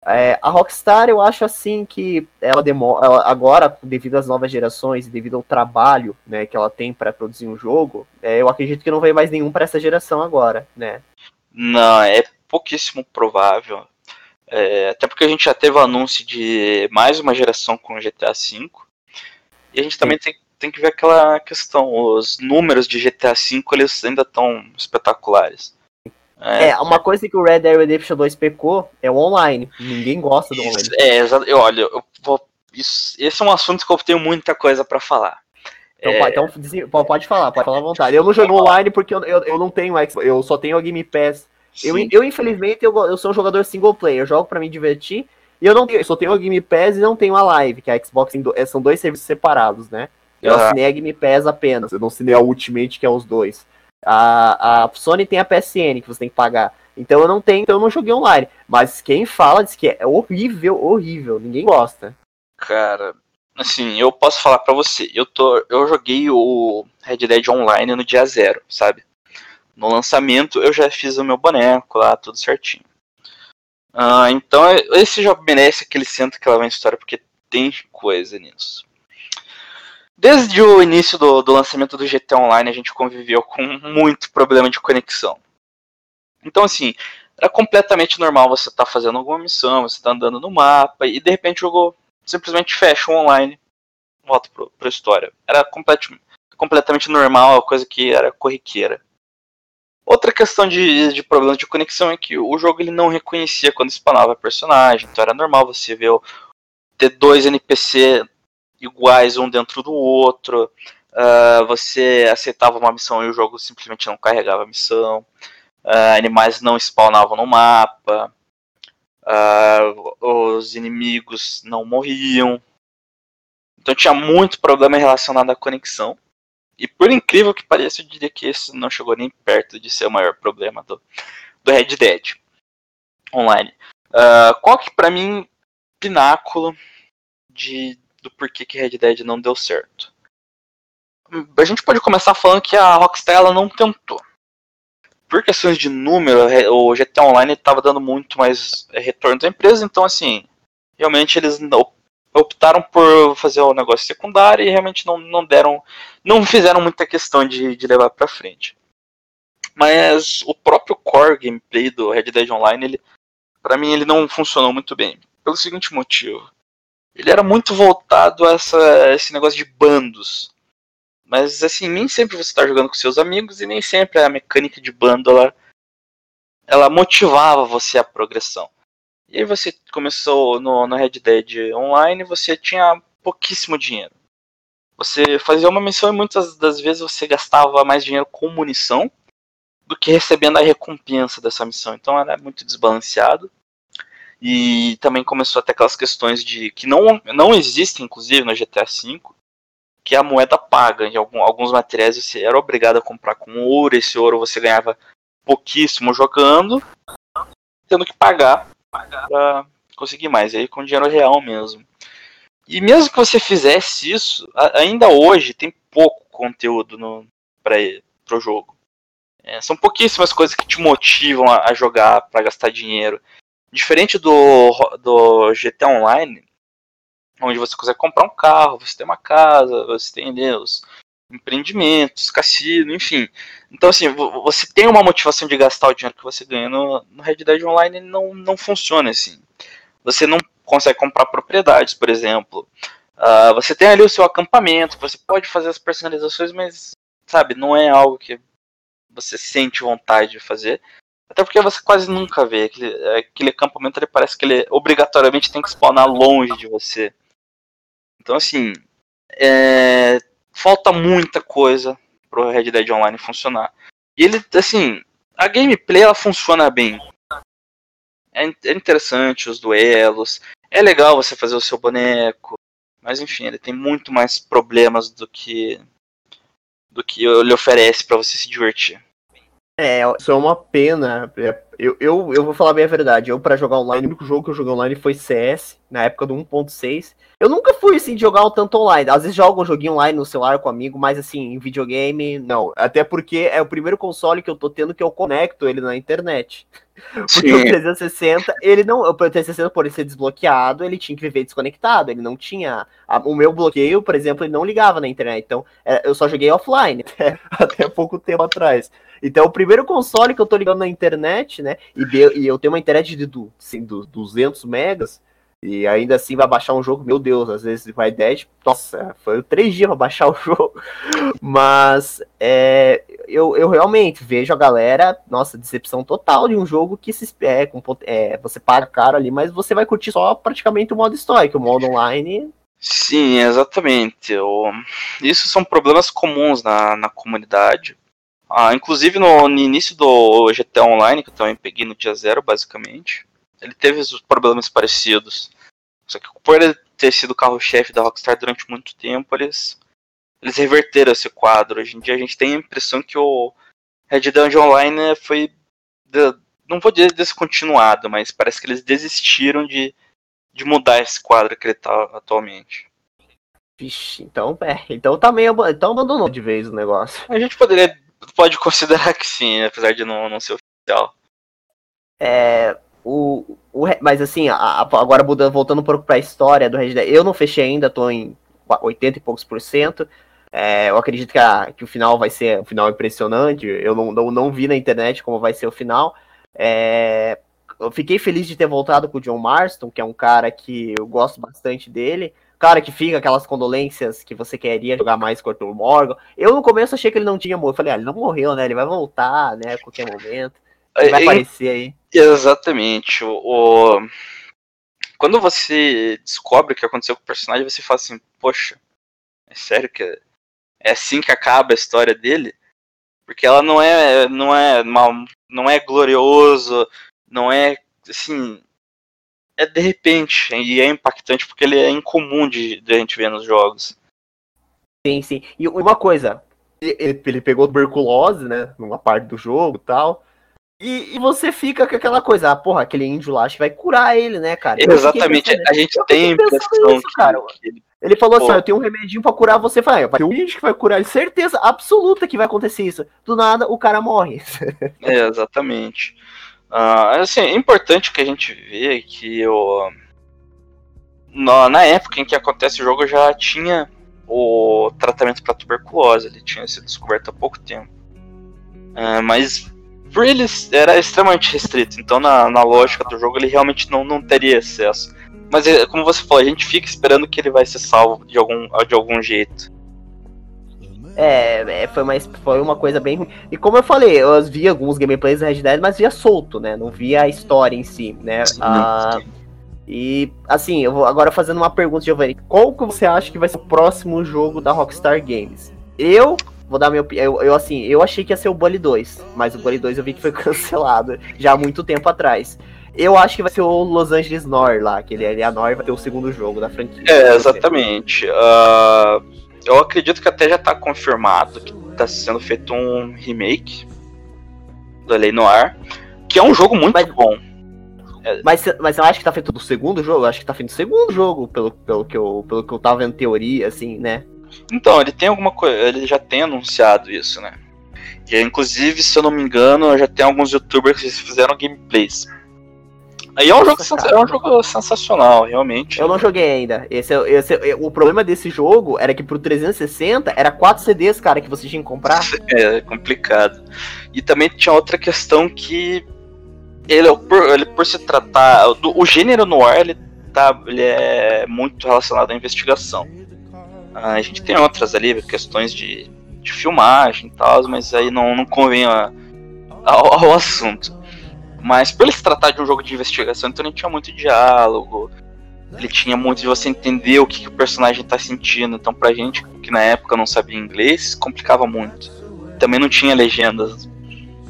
É, a Rockstar, eu acho assim que ela demora, ela- agora, devido às novas gerações e devido ao trabalho né, que ela tem para produzir um jogo, é, eu acredito que não vai mais nenhum para essa geração agora, né? Não, é pouquíssimo provável. É, até porque a gente já teve o anúncio de mais uma geração com o GTA V. E a gente também tem, tem que ver aquela questão. Os números de GTA V eles ainda estão espetaculares. É, É, uma coisa que o Red Dead Redemption 2 pecou é o online. Ninguém gosta do online. isso- é, exa- eu, olha, eu vou, isso, esse é um assunto que eu tenho muita coisa pra falar. Então, É, pode, então pode- falar, pode falar à vontade. Eu não jogo online porque eu, eu, eu não tenho Xbox, eu só tenho a Game Pass. Eu, sim. eu infelizmente, eu, eu sou um jogador single player, eu jogo pra me divertir. E eu não tenho, eu só tenho a Game Pass e não tenho a Live, que a Xbox é, são dois serviços separados, né? Eu Aham. assinei a Game Pass apenas, eu não assinei a Ultimate, que é os dois. A, a Sony tem a PSN, que você tem que pagar. Então eu não tenho, então eu não joguei online. Mas quem fala diz que é horrível, horrível. Ninguém gosta. Cara, assim, eu posso falar pra você, eu tô, eu joguei o Red Dead Online no dia zero, sabe? No lançamento eu já fiz o meu boneco lá, tudo certinho. Ah, então esse jogo merece aquele centro que ela vai em história porque tem coisa nisso. Desde o início do, do lançamento do GTA Online a gente conviveu com muito problema de conexão. Então assim, era completamente normal você estar tá fazendo alguma missão, você tá andando no mapa e de repente o jogo simplesmente fecha o online, volta pro, pra história. Era complet, completamente normal, coisa que era corriqueira. Outra questão de, de problema de conexão é que o jogo ele não reconhecia quando spawnava personagem, então era normal você ver ter dois NPC iguais um dentro do outro, uh, você aceitava uma missão e o jogo simplesmente não carregava a missão, uh, animais não spawnavam no mapa, uh, os inimigos não morriam, então tinha muito problema relacionado à conexão. E por incrível que pareça, eu diria que esse não chegou nem perto de ser o maior problema do, do Red Dead Online. Uh, qual que para mim pináculo de do porquê que Red Dead não deu certo? A gente pode começar falando que a Rockstar ela não tentou. Por questões de número, o GTA Online estava dando muito mais retorno da empresa, então assim, realmente eles optaram por fazer o negócio secundário e realmente não, não deram, não fizeram muita questão de, de levar para frente. Mas o próprio core gameplay do Red Dead Online, ele, para mim, ele não funcionou muito bem. Pelo seguinte motivo. Ele era muito voltado a essa, esse negócio de bandos. Mas assim, nem sempre você está jogando com seus amigos e nem sempre a mecânica de bando ela, motivava você a progressão. E aí você começou no, no Red Dead Online, você tinha pouquíssimo dinheiro. Você fazia uma missão e muitas das vezes você gastava mais dinheiro com munição do que recebendo a recompensa dessa missão. Então era muito desbalanceado. E também começou até aquelas questões de que não, não existem, inclusive, no GTA V, que a moeda paga. Em alguns materiais você era obrigado a comprar com ouro, esse ouro você ganhava pouquíssimo jogando, tendo que pagar para conseguir mais, aí com dinheiro real mesmo. E mesmo que você fizesse isso, ainda hoje tem pouco conteúdo para o jogo. É, são pouquíssimas coisas que te motivam a, a jogar para gastar dinheiro. Diferente do, do GTA Online, onde você consegue comprar um carro, você tem uma casa, você tem né, os empreendimentos, cassino, enfim. Então, assim, você tem uma motivação de gastar o dinheiro que você ganha no, no Red Dead Online, não, não funciona assim. Você não consegue comprar propriedades, por exemplo. Uh, você tem ali o seu acampamento, você pode fazer as personalizações, mas, sabe, não é algo que você sente vontade de fazer. Até porque você quase nunca vê. Aquele, aquele acampamento ele parece que ele obrigatoriamente tem que spawnar longe de você. Então, assim, é, falta muita coisa pro Red Dead Online funcionar. E ele, assim, a gameplay ela funciona bem. É, é interessante os duelos, é legal você fazer o seu boneco, mas enfim, ele tem muito mais problemas do que do que ele oferece para você se divertir. É, isso é uma pena. É, eu, eu, eu vou falar bem a verdade. Eu, para jogar online, o único jogo que eu joguei online foi CS, na época do 1.6. Eu nunca fui assim de jogar um tanto online. Às vezes jogo um joguinho online no celular com amigo, mas assim, em videogame, não. Até porque é o primeiro console que eu tô tendo que eu conecto ele na internet. Porque Sim. o 360, ele não. O 360, por ele ser desbloqueado, ele tinha que viver desconectado. Ele não tinha. A, o meu bloqueio, por exemplo, ele não ligava na internet. Então, é, eu só joguei offline até, até pouco tempo atrás. Então, o primeiro console que eu tô ligando na internet, né? E, e eu tenho uma internet de assim, 200 megas. E ainda assim vai baixar um jogo, meu Deus, às vezes vai 10, nossa, foi três dias pra baixar o jogo. Mas é, eu, eu realmente vejo a galera, nossa, decepção total de um jogo que se é, com, é, você paga caro ali, mas você vai curtir só praticamente o modo história, o modo online. Sim, exatamente. O... Isso são problemas comuns na, na comunidade. Ah, inclusive no, no início do GTA Online, que eu também peguei no dia zero, basicamente ele teve problemas parecidos. Só que por ele ter sido o carro-chefe da Rockstar durante muito tempo, eles, eles reverteram esse quadro. Hoje em dia a gente tem a impressão que o Red Dead Online foi. De, não vou dizer descontinuado, mas parece que eles desistiram de, de mudar esse quadro que ele está atualmente. Vixe, então, é, então tá meio. Então abandonou de vez o negócio. A gente poderia. Pode considerar que sim, apesar de não, não ser oficial. É, o, o, mas assim, a, a, agora mudando, voltando um pouco para a história do Red Dead, eu não fechei ainda, tô em 80 e poucos por cento. É, eu acredito que, a, que o final vai ser um final impressionante. Eu não, não, não vi na internet como vai ser o final. É, eu fiquei feliz de ter voltado com o John Marston, que é um cara que eu gosto bastante dele. Cara que fica aquelas condolências que você queria jogar mais com o Arthur Morgan. Eu no começo achei que ele não tinha morrido. Falei, ah, ele não morreu, né? Ele vai voltar, né? A qualquer momento. Ele vai é, aparecer aí. Exatamente. O, o, Quando você descobre o que aconteceu com o personagem, você fala assim, poxa, é sério que é assim que acaba a história dele? Porque ela não é, não é mal, não é glorioso, não é assim, é de repente e é impactante porque ele é incomum de, de a gente ver nos jogos. Sim, sim. E uma coisa, ele, ele pegou tuberculose, né, numa parte do jogo, tal. E, e, você fica com aquela coisa, ah, porra, aquele índio lá acho que vai curar ele, né, cara? Exatamente, a gente tem a impressão que, cara. Que ele... ele falou assim, Pô. assim, eu tenho um remedinho pra curar você. Vai, vai ter um índio que vai curar ele, certeza absoluta que vai acontecer isso. Do nada, o cara morre. É, exatamente. Uh, assim, é importante que a gente vê que o, na, na época em que acontece o jogo já tinha o tratamento para tuberculose, ele tinha sido descoberto há pouco tempo. Uh, mas por ele era extremamente restrito, então na, na lógica do jogo ele realmente não, não teria acesso. Mas é, como você falou, a gente fica esperando que ele vai ser salvo de algum, de algum jeito. É, é, foi, uma, foi uma coisa bem. E como eu falei, eu vi alguns gameplays da Red Dead, mas via solto, né? Não via a história em si, né? Sim, ah, sim. E, assim, eu vou agora fazendo uma pergunta, Giovanni. Qual que você acha que vai ser o próximo jogo da Rockstar Games? Eu vou dar minha opinião. Eu, eu, assim, eu achei que ia ser o Bully 2, mas o Bully 2 eu vi que foi cancelado já há muito tempo atrás. Eu acho que vai ser o Los Angeles Nor lá, que ele, ele a Nor vai ter o segundo jogo da franquia. É, exatamente. Uh, eu acredito que até já tá confirmado que tá sendo feito um remake do Lei Noir, que é um jogo muito mas, bom. É. Mas, mas eu acho que tá feito do segundo jogo? Eu acho que tá feito do segundo jogo, pelo, pelo, que eu, pelo que eu tava vendo teoria, assim, né? Então, ele tem alguma coisa. Ele já tem anunciado isso, né? E inclusive, se eu não me engano, já tem alguns youtubers que fizeram gameplays. Aí é um, jogo, é um jogo sensacional, realmente. Eu não joguei ainda. Esse, é esse, é, o problema desse jogo era que pro 360 era 4 CDs, cara, que você tinha que comprar. É, complicado. E também tinha outra questão que ele, por, ele por se tratar. Do, o gênero noir ele, tá, ele é muito relacionado à investigação. A gente tem outras ali, questões de, de filmagem e tal, mas aí não, não convém a, ao, ao assunto. Mas por ele se tratar de um jogo de investigação, então ele tinha muito diálogo. Ele tinha muito de você entender o que, que o personagem tá sentindo. Então pra gente que na época não sabia inglês, complicava muito. Também não tinha legendas.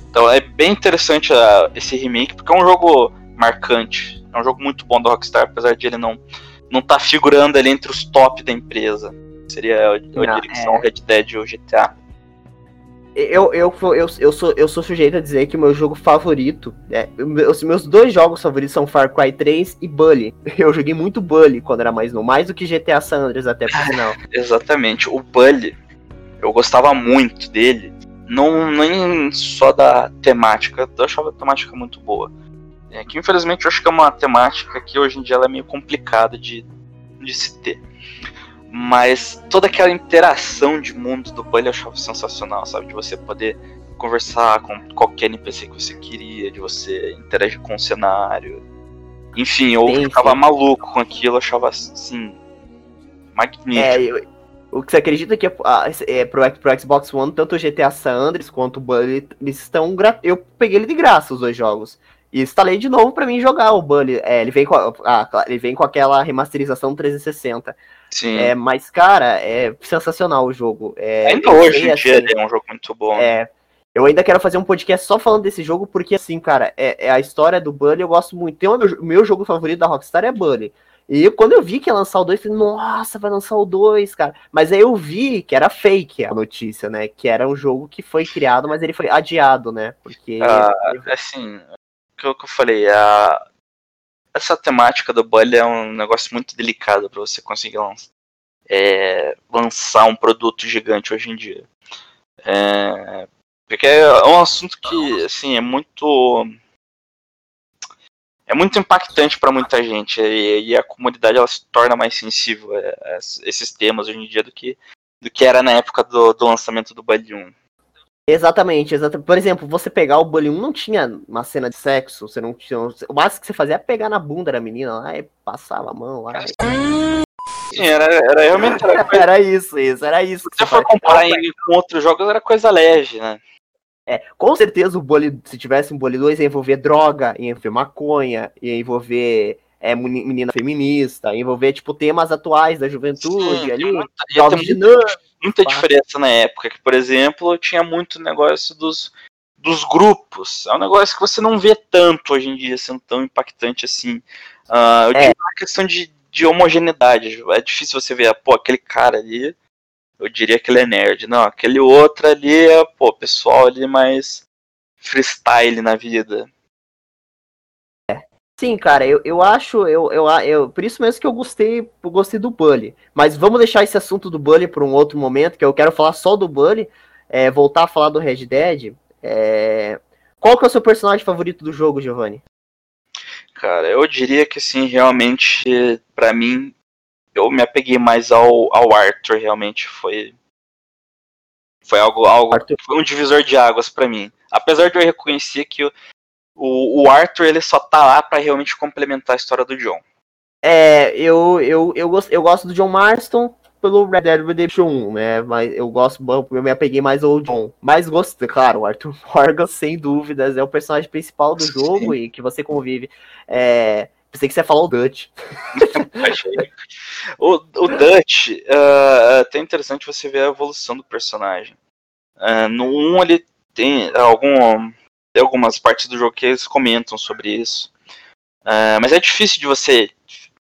Então é bem interessante uh, esse remake, porque é um jogo marcante. É um jogo muito bom da Rockstar, apesar de ele não não tá figurando ali entre os top da empresa. Seria a, a não, direção é... Red Dead ou GTA eu, eu, eu, eu, sou, eu sou sujeito a dizer que o meu jogo favorito. É, os meus dois jogos favoritos são Far Cry 3 e Bully. Eu joguei muito Bully quando era mais novo, mais do que GTA San Andreas até por sinal. Exatamente. O Bully, eu gostava muito dele. Não nem só da temática, eu achava a temática muito boa. É, que infelizmente eu acho que é uma temática que hoje em dia ela é meio complicada de, de se ter. Mas toda aquela interação de mundo do Bully eu achava sensacional, sabe? De você poder conversar com qualquer NPC que você queria, de você interagir com o cenário. Enfim, eu sim, ficava sim. maluco com aquilo, eu achava assim. Magnífico. É, eu, o que você acredita que é, é pro, pro, Xbox One, tanto o GTA San Andreas quanto o Bully, eles estão. Eu peguei ele de graça, os dois jogos. E instalei de novo para mim jogar o Bully. É, ele, vem com a, ah, ele vem com aquela remasterização 360. Sim. É, mas, cara, é sensacional o jogo. É, ainda hoje em dia assim, é um jogo muito bom. É, eu ainda quero fazer um podcast só falando desse jogo, porque, assim, cara, é, é a história do Bully eu gosto muito. Tem o meu, meu jogo favorito da Rockstar é Bully. E quando eu vi que ia lançar o 2, falei, nossa, vai lançar o 2, cara. Mas aí eu vi que era fake a notícia, né? Que era um jogo que foi criado, mas ele foi adiado, né? Porque. Ah, assim, eu, que eu falei, a, essa temática do bully é um negócio muito delicado para você conseguir lançar, é, lançar um produto gigante hoje em dia. É, porque é um assunto que, assim, é muito é muito impactante para muita gente e, e, a comunidade ela se torna mais sensível a, a, esses temas hoje em dia do que do que era na época do, do lançamento do Bully 1. Exatamente, exatamente. Por exemplo, você pegar o Bully 1 não tinha uma cena de sexo, você não tinha. O máximo que você fazia é pegar na bunda da menina lá e passava a mão lá. Sim, era, era realmente. Era, coisa... era isso, isso, era isso. Se você for comparar em, com outros jogos, era coisa leve, né? É, com certeza o Bully, se tivesse um Bully 2, ia envolver droga, ia envolver maconha, ia envolver é, menina feminista, ia envolver, tipo, temas atuais da juventude Sim, ali. Ia ter muita, muita diferença na época, que, por exemplo, tinha muito negócio dos, dos grupos. É um negócio que você não vê tanto hoje em dia sendo tão impactante assim. Uh, eu é. digo uma questão de, de homogeneidade. É difícil você ver, pô, aquele cara ali eu diria que ele é nerd. Não, aquele outro ali é, pô, pessoal ali mais freestyle na vida. Sim, cara, eu, eu acho, eu, eu, eu, por isso mesmo que eu gostei, eu gostei do Bully. Mas vamos deixar esse assunto do Bully para um outro momento, que eu quero falar só do Bully, é, voltar a falar do Red Dead. É... Qual que é o seu personagem favorito do jogo, Giovanni? Cara, eu diria que assim, realmente, para mim, eu me apeguei mais ao, ao Arthur, realmente foi foi algo, algo foi um divisor de águas para mim. Apesar de eu reconhecer que o, o Arthur ele só tá lá para realmente complementar a história do John. É, eu, eu, eu, gosto, eu gosto do John Marston pelo Red Dead Redemption 1, né? Mas eu gosto, eu me apeguei mais ao John. Mas gosto, claro, o Arthur Morgan, sem dúvidas, é o personagem principal do Sim. jogo e que você convive. É, Pensei que você ia falar o Dutch. o, o Dutch, uh, é até interessante você ver a evolução do personagem. Uh, no 1 ele tem, algum, algumas partes do jogo que eles comentam sobre isso. Uh, mas é difícil de você,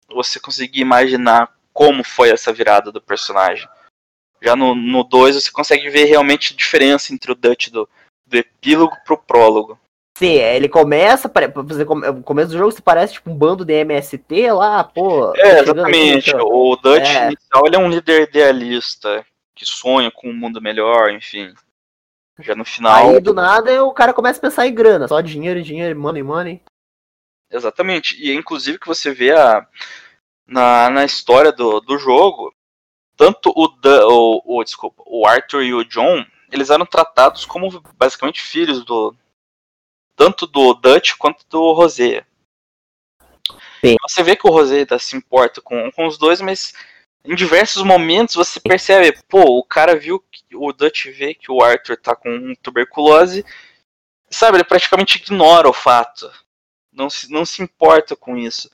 você conseguir imaginar como foi essa virada do personagem. Já no, no 2 você consegue ver realmente a diferença entre o Dutch do, do epílogo pro prólogo. Sim, é, ele começa, o começo do jogo se parece tipo um bando de MST lá, pô. É, exatamente. Aqui, o Dutch é. inicial ele é um líder idealista que sonha com um mundo melhor, enfim. Já no final. Aí do nada o cara começa a pensar em grana, só dinheiro, dinheiro, money, money. Exatamente. E inclusive que você vê a, na, na história do, do jogo, tanto o, o, o, desculpa, o Arthur e o John, eles eram tratados como basicamente filhos do, tanto do Dutch quanto do Rosé. Você vê que o Rosé tá, se importa com, com os dois, mas em diversos momentos você percebe, pô, o cara viu o Dutch vê que o Arthur tá com tuberculose, sabe, ele praticamente ignora o fato. Não se, não se importa com isso.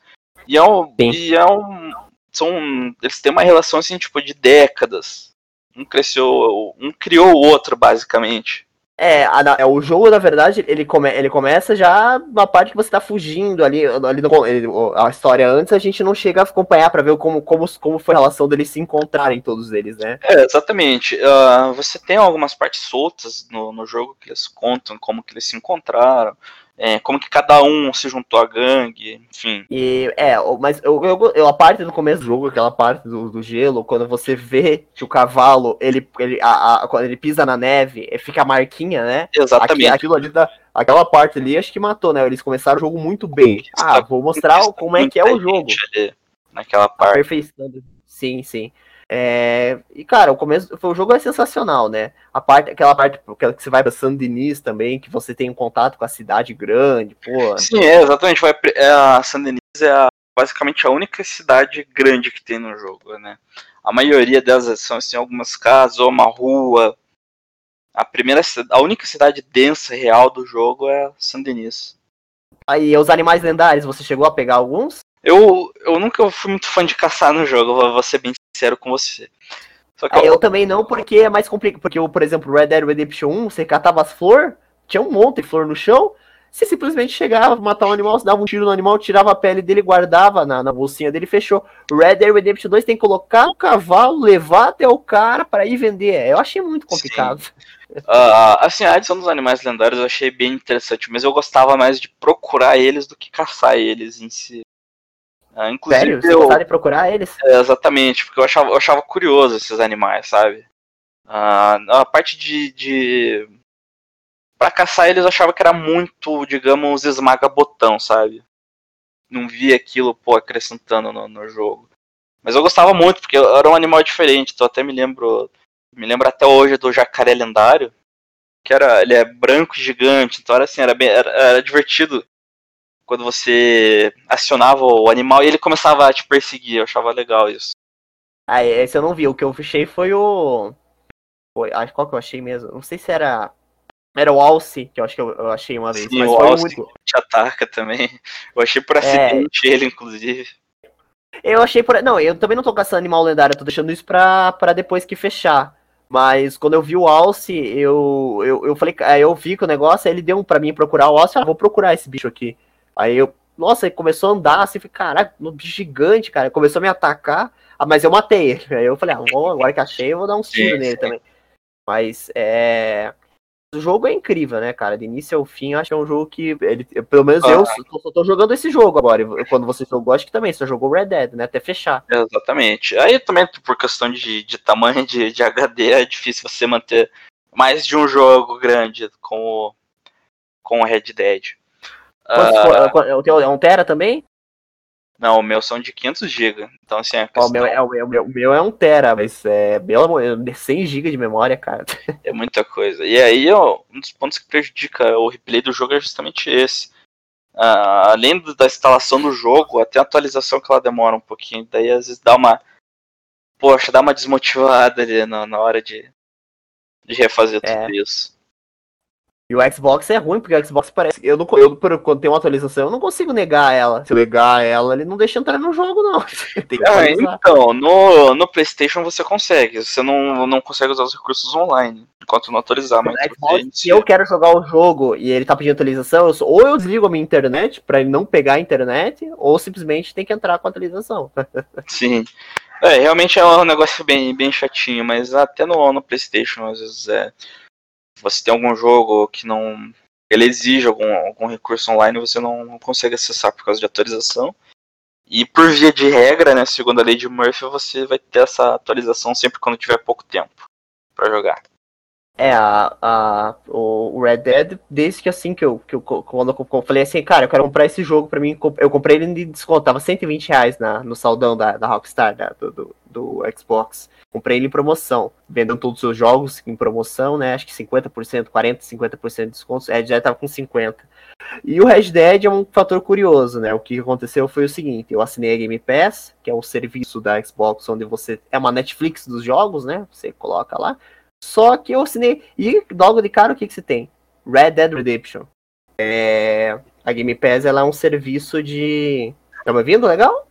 E é um. E é um são, eles têm uma relação assim, tipo, de décadas. Um cresceu. Um criou o outro, basicamente. É, a, é, o jogo, na verdade, ele, come, ele começa já na parte que você tá fugindo ali, ali no, ele, a história antes, a gente não chega a acompanhar para ver como, como, como foi a relação deles se encontrarem, todos eles, né? É, exatamente. Uh, você tem algumas partes soltas no, no jogo que eles contam como que eles se encontraram, é, como que cada um se juntou à gangue, enfim. E é, mas eu, eu, eu, a parte do começo do jogo, aquela parte do, do gelo, quando você vê que o cavalo, ele, ele, a, a, quando ele pisa na neve, fica a marquinha, né? Exatamente. Aquilo ali da, aquela parte ali acho que matou, né? Eles começaram o jogo muito bem. Ah, vou mostrar como é que é o jogo. Ali, naquela parte. Perfeição. Sim, sim. É, e cara, o começo o jogo é sensacional, né? A parte, aquela parte aquela que você vai para San Denis também, que você tem um contato com a cidade grande, pô. Sim, é, exatamente. Vai, é, a San Denis é a, basicamente a única cidade grande que tem no jogo, né? A maioria delas são assim, algumas casas ou uma rua. A primeira, a única cidade densa real do jogo é San Denis. Aí, os animais lendários, você chegou a pegar alguns? Eu, eu nunca fui muito fã de caçar no jogo, vou ser bem sincero com você. Que eu... eu... também não, porque é mais complicado. Porque, por exemplo, Red Dead Redemption 1, você catava as flores, tinha um monte de flor no chão, você simplesmente chegava, matava um animal, dava um tiro no animal, tirava a pele dele, guardava na, na bolsinha dele e fechou. Red Dead Redemption 2 tem que colocar o cavalo, levar até o cara para ir vender. Eu achei muito complicado. Uh, assim, a adição dos animais lendários eu achei bem interessante, mas eu gostava mais de procurar eles do que caçar eles em si. Uh, inclusive, Sério? Você eu, de procurar eles? É, exatamente, porque eu achava, eu achava curioso esses animais, sabe? Uh, a parte de, de. Pra caçar eles eu achava que era muito, digamos, esmaga-botão, sabe? Não via aquilo, pô, acrescentando no, no jogo. Mas eu gostava muito, porque era um animal diferente, então até me lembro. Me lembro até hoje do jacaré lendário, que era, ele é branco e gigante, então era assim, era, bem, era, era divertido quando você acionava o animal e ele começava a te perseguir, eu achava legal isso. Ah, esse eu não vi, o que eu fechei foi o... Foi, acho qual que eu achei mesmo, não sei se era... Era o Alce, que eu acho que eu, eu achei uma vez. Sim, mas o Alce muito... te ataca também. Eu achei por é. acidente é... ele, inclusive. Eu achei por. Não, eu também não tô caçando animal lendário, eu tô deixando isso pra, pra depois que fechar. Mas quando eu vi o Alce, eu, eu, eu falei, aí eu vi que o negócio, aí ele deu um pra mim procurar o Alce, ah, vou procurar esse bicho aqui. Aí eu, nossa, ele começou a andar assim, falei, caraca, um bicho gigante, cara, começou a me atacar, ah, mas eu matei ele. Aí eu falei, ah, bom, agora que achei, eu vou dar um tiro nele também. Mas é o jogo é incrível, né, cara? De início ao fim, acho que é um jogo que. Ele, pelo menos ah. eu só tô jogando esse jogo agora. Quando você jogou, acho que também, você jogou Red Dead, né? Até fechar. Exatamente. Aí também, por questão de, de tamanho de, de HD, é difícil você manter mais de um jogo grande com o, com o Red Dead. Uh, é um Tera também? Não, o meu são de 500 GB. Então, assim, a questão... o, meu é, o, meu, o meu é um Tera, mas é, é 100 GB de memória, cara. É muita coisa. E aí, ó, um dos pontos que prejudica o replay do jogo é justamente esse. Uh, além da instalação do jogo, até a atualização que ela demora um pouquinho. Daí, às vezes, dá uma. Poxa, dá uma desmotivada ali na, na hora de, de refazer é. tudo isso. E o Xbox é ruim, porque o Xbox parece. Eu, não, eu quando tem uma atualização, eu não consigo negar ela. Se eu negar ela, ele não deixa entrar no jogo, não. ah, então, no, no PlayStation você consegue. Você não, não consegue usar os recursos online enquanto não atualizar. Mas Xbox, se eu quero jogar o jogo e ele tá pedindo atualização, eu, ou eu desligo a minha internet pra ele não pegar a internet, ou simplesmente tem que entrar com a atualização. Sim. É, realmente é um negócio bem, bem chatinho, mas até no, no PlayStation às vezes é você tem algum jogo que não. Ele exige algum, algum recurso online você não, não consegue acessar por causa de atualização. E por via de regra, né, segundo a lei de Murphy, você vai ter essa atualização sempre quando tiver pouco tempo para jogar. É, a, a, o Red Dead, desde que assim que eu, que eu quando eu falei assim, cara, eu quero comprar esse jogo pra mim, eu comprei ele de desconto, tava 120 reais na, no saldão da, da Rockstar, da, do, do, do, Xbox. Comprei ele em promoção, vendendo todos os seus jogos em promoção, né, acho que 50%, 40%, 50% de desconto, Red Dead tava com 50%. E o Red Dead é um fator curioso, né, o que aconteceu foi o seguinte, eu assinei a Game Pass, que é o serviço da Xbox, onde você, é uma Netflix dos jogos, né, você coloca lá, só que eu assinei. E logo de cara, o que, que você tem? Red Dead Redemption. É... A Game Pass ela é um serviço de. Tá me ouvindo legal?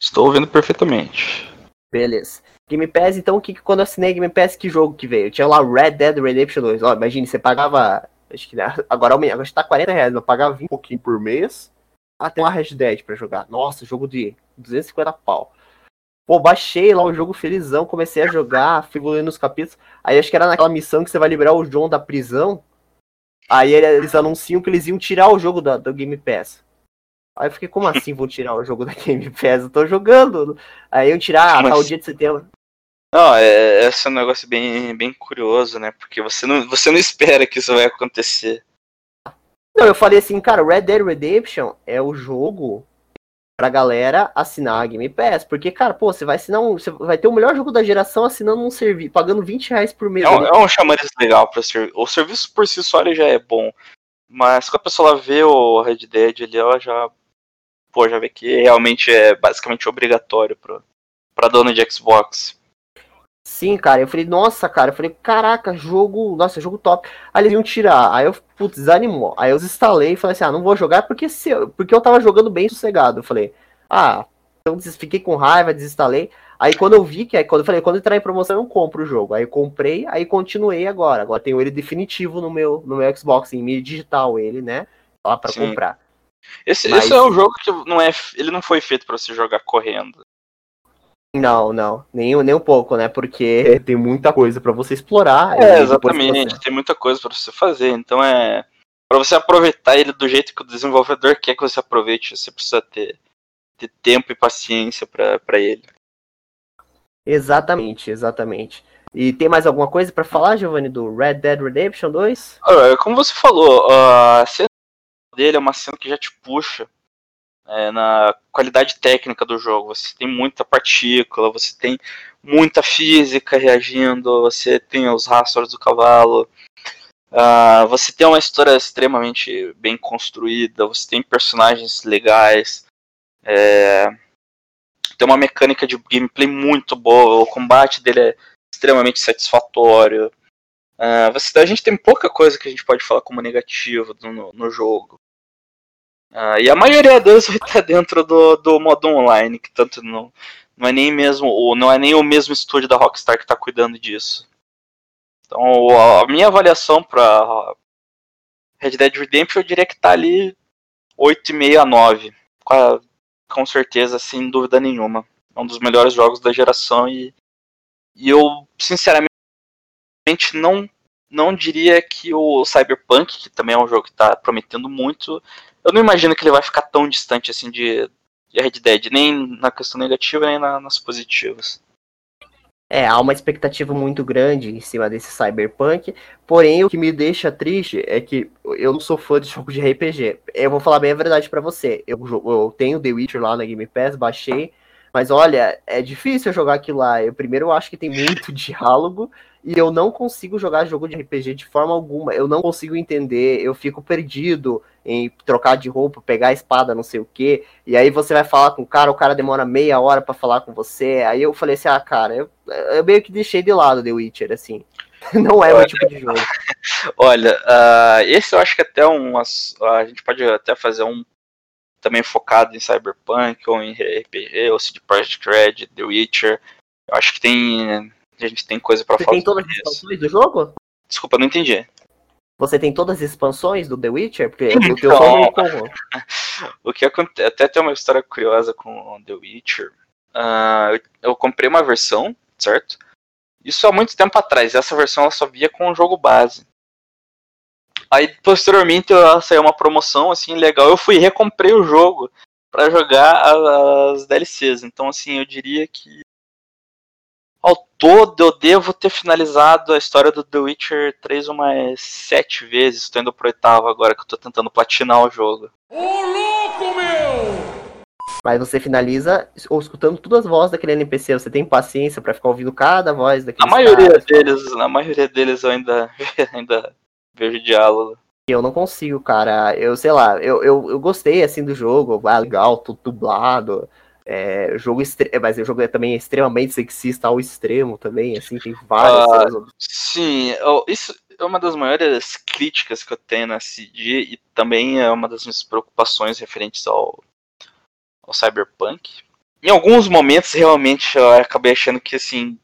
Estou ouvindo perfeitamente. Beleza. Game Pass, então, que, quando eu assinei Game Pass, que jogo que veio? Tinha lá Red Dead Redemption 2. Ó, imagine, você pagava. Acho que agora, agora está 40 reais, eu pagava 20 pouquinho por mês. Ah, tem uma Red Dead pra jogar. Nossa, jogo de 250 pau. Pô, baixei lá o jogo felizão, comecei a jogar, fui evoluindo nos capítulos. Aí acho que era naquela missão que você vai liberar o John da prisão. Aí eles anunciam que eles iam tirar o jogo da, do Game Pass. Aí eu fiquei, como assim vou tirar o jogo da Game Pass? Eu tô jogando. Aí eu tirar Mas... tal dia de setembro. Não, é, esse é um negócio bem, bem curioso, né? Porque você não, você não espera que isso vai acontecer. Não, eu falei assim, cara, Red Dead Redemption é o jogo pra galera assinar a Game Pass. Porque, cara, pô, você vai assinar um. Você vai ter o melhor jogo da geração assinando um serviço, pagando 20 reais por mês. É um, é um chamariz legal serviço. O serviço por si só ele já é bom. Mas quando a pessoa vê o Red Dead ali, ela já. Pô, já vê que realmente é basicamente obrigatório pra, pra dona de Xbox. Sim, cara. Eu falei, nossa, cara. Eu falei, caraca, jogo. Nossa, jogo top. Aí eles iam tirar. Aí eu, putz, desanimou. Aí eu instalei e falei assim, ah, não vou jogar porque, se, porque eu tava jogando bem sossegado. Eu falei, ah, então fiquei com raiva, desinstalei. Aí quando eu vi que, aí quando eu falei, quando entrar em promoção eu compro o jogo. Aí eu comprei, aí continuei agora. Agora tenho ele definitivo no meu, no meu Xbox, em mídia digital ele, né? Lá pra Sim. comprar. Esse, Mas... esse é um jogo que não é, ele não foi feito para você jogar correndo. Não, não, nem, nem um pouco, né? Porque tem muita coisa para você explorar. É, exatamente, você... tem muita coisa para você fazer. Então é. para você aproveitar ele do jeito que o desenvolvedor quer que você aproveite, você precisa ter, ter tempo e paciência para ele. Exatamente, exatamente. E tem mais alguma coisa para falar, Giovanni, do Red Dead Redemption 2? Como você falou, a cena dele é uma cena que já te puxa é, na qualidade técnica do jogo. Você tem muita partícula, você tem muita física reagindo, você tem os rastros do cavalo. Uh, você tem uma história extremamente bem construída, você tem personagens legais, é, tem uma mecânica de gameplay muito boa, o combate dele é extremamente satisfatório. Uh, você, a gente tem pouca coisa que a gente pode falar como negativo no, no jogo. Uh, e a maioria deles vai estar dentro do, do modo online, que tanto não, não é nem mesmo não é nem o mesmo estúdio da Rockstar que está cuidando disso. Então a minha avaliação para Red Dead Redemption eu diria que está ali 8,5 a 9. Com, com certeza, sem dúvida nenhuma. É um dos melhores jogos da geração e, e eu sinceramente não não diria que o Cyberpunk, que também é um jogo que está prometendo muito, eu não imagino que ele vai ficar tão distante assim de, de Red Dead, nem na questão negativa, nem na, nas positivas. É, há uma expectativa muito grande em cima desse Cyberpunk, porém o que me deixa triste é que eu não sou fã de jogo de RPG. Eu vou falar bem a verdade para você. Eu, eu, tenho The Witcher lá na Game Pass, baixei, mas olha, é difícil jogar aquilo lá. Eu primeiro acho que tem muito diálogo e eu não consigo jogar jogo de RPG de forma alguma. Eu não consigo entender, eu fico perdido em trocar de roupa, pegar a espada, não sei o que. E aí você vai falar com o cara, o cara demora meia hora para falar com você. Aí eu falei assim, ah, cara, eu, eu meio que deixei de lado The Witcher, assim. Não é o tipo de jogo. Olha, uh, esse eu acho que até um. A gente pode até fazer um também focado em Cyberpunk ou em RPG, ou CD Projekt Red, The Witcher. Eu acho que tem a gente tem coisa para falar. Tem todas as expansões do jogo? Desculpa, não entendi. Você tem todas as expansões do The Witcher? Porque então, o teu som O que acontece. Até tem uma história curiosa com The Witcher. Uh, eu, eu, comprei uma versão, certo? Isso há muito tempo atrás. Essa versão ela só via com o jogo base. Aí posteriormente saiu uma promoção assim legal. Eu fui e recomprei o jogo para jogar as DLCs. Então assim, eu diria que todo, eu devo ter finalizado a história do The Witcher 3 umas sete vezes. Estou indo pro oitavo agora que eu tô tentando platinar o jogo. Ô louco, meu! Mas você finaliza ou escutando todas as vozes daquele NPC. Você tem paciência para ficar ouvindo cada voz daquele A maioria caras, deles, na maioria deles eu ainda, ainda vejo diálogo. Eu não consigo, cara. Eu sei lá, eu, eu, eu gostei assim do jogo, ah, legal, tudo dublado. É, jogo é, mas o jogo é também extremamente sexista ao extremo também, assim, tem várias. Uh, sim, isso é uma das maiores críticas que eu tenho na CD e também é uma das minhas preocupações referentes ao, ao Cyberpunk. Em alguns momentos, realmente, eu acabei achando que, assim,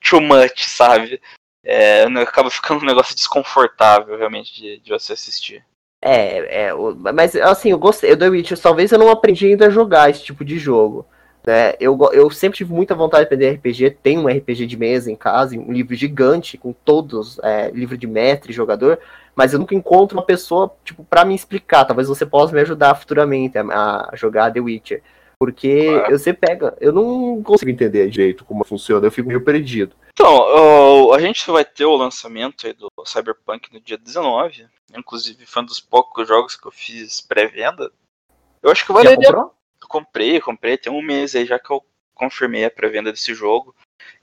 too much, sabe? É, acaba ficando um negócio desconfortável, realmente, de, de você assistir. É, é, mas assim, eu gostei. Eu The Witcher, talvez eu não aprendi ainda a jogar esse tipo de jogo. Né? Eu, eu sempre tive muita vontade de aprender RPG. Tenho um RPG de mesa em casa, um livro gigante com todos, é, livro de mestre, jogador. Mas eu nunca encontro uma pessoa, tipo, para me explicar. Talvez você possa me ajudar futuramente a, a jogar The Witcher. Porque claro. eu sempre pega, eu não consigo entender direito como funciona, eu fico meio perdido. Então, a gente vai ter o lançamento do Cyberpunk no dia 19. Inclusive, foi um dos poucos jogos que eu fiz pré-venda. Eu acho que valeria. Eu comprei, comprei, tem um mês aí já que eu confirmei a pré-venda desse jogo.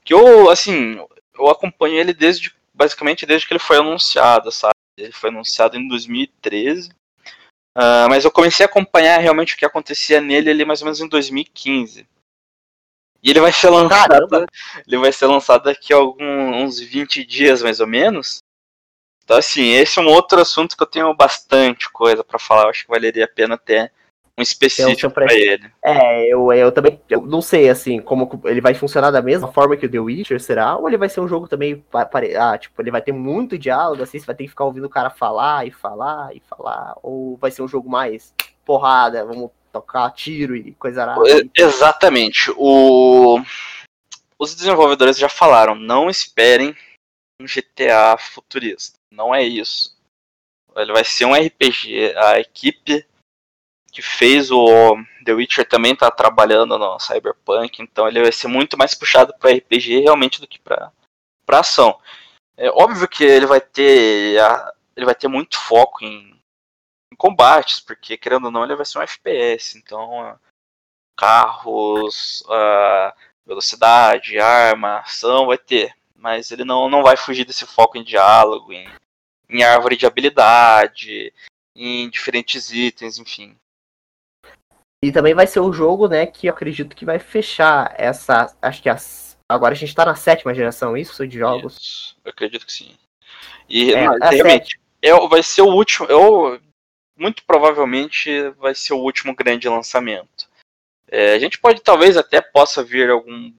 Que eu, assim, eu acompanho ele desde, basicamente desde que ele foi anunciado, sabe? Ele foi anunciado em 2013. Uh, mas eu comecei a acompanhar realmente o que acontecia nele ali mais ou menos em 2015. E ele vai ser lançado. Caramba. Ele vai ser lançado daqui a alguns 20 dias, mais ou menos. Então, assim, esse é um outro assunto que eu tenho bastante coisa para falar. Eu acho que valeria a pena ter um específico para ele. É, eu, eu também eu não sei, assim, como ele vai funcionar da mesma forma que o The Witcher, será? Ou ele vai ser um jogo também, ah, tipo, ele vai ter muito diálogo, assim, você vai ter que ficar ouvindo o cara falar e falar e falar, ou vai ser um jogo mais porrada, vamos tocar tiro e coisa arada. Exatamente. O... Os desenvolvedores já falaram, não esperem um GTA futurista. Não é isso. Ele vai ser um RPG. A equipe que fez o The Witcher também está trabalhando no Cyberpunk, então ele vai ser muito mais puxado para RPG realmente do que para para ação. É óbvio que ele vai ter ele vai ter muito foco em combates, porque querendo ou não ele vai ser um FPS, então carros, uh, velocidade, arma, ação vai ter, mas ele não, não vai fugir desse foco em diálogo, em, em árvore de habilidade, em diferentes itens, enfim. E também vai ser o jogo, né, que eu acredito que vai fechar essa. Acho que as. Agora a gente tá na sétima geração, isso, de jogos? Isso, eu acredito que sim. E é, realmente, é, vai ser o último. Eu, muito provavelmente vai ser o último grande lançamento. É, a gente pode talvez até possa ver algum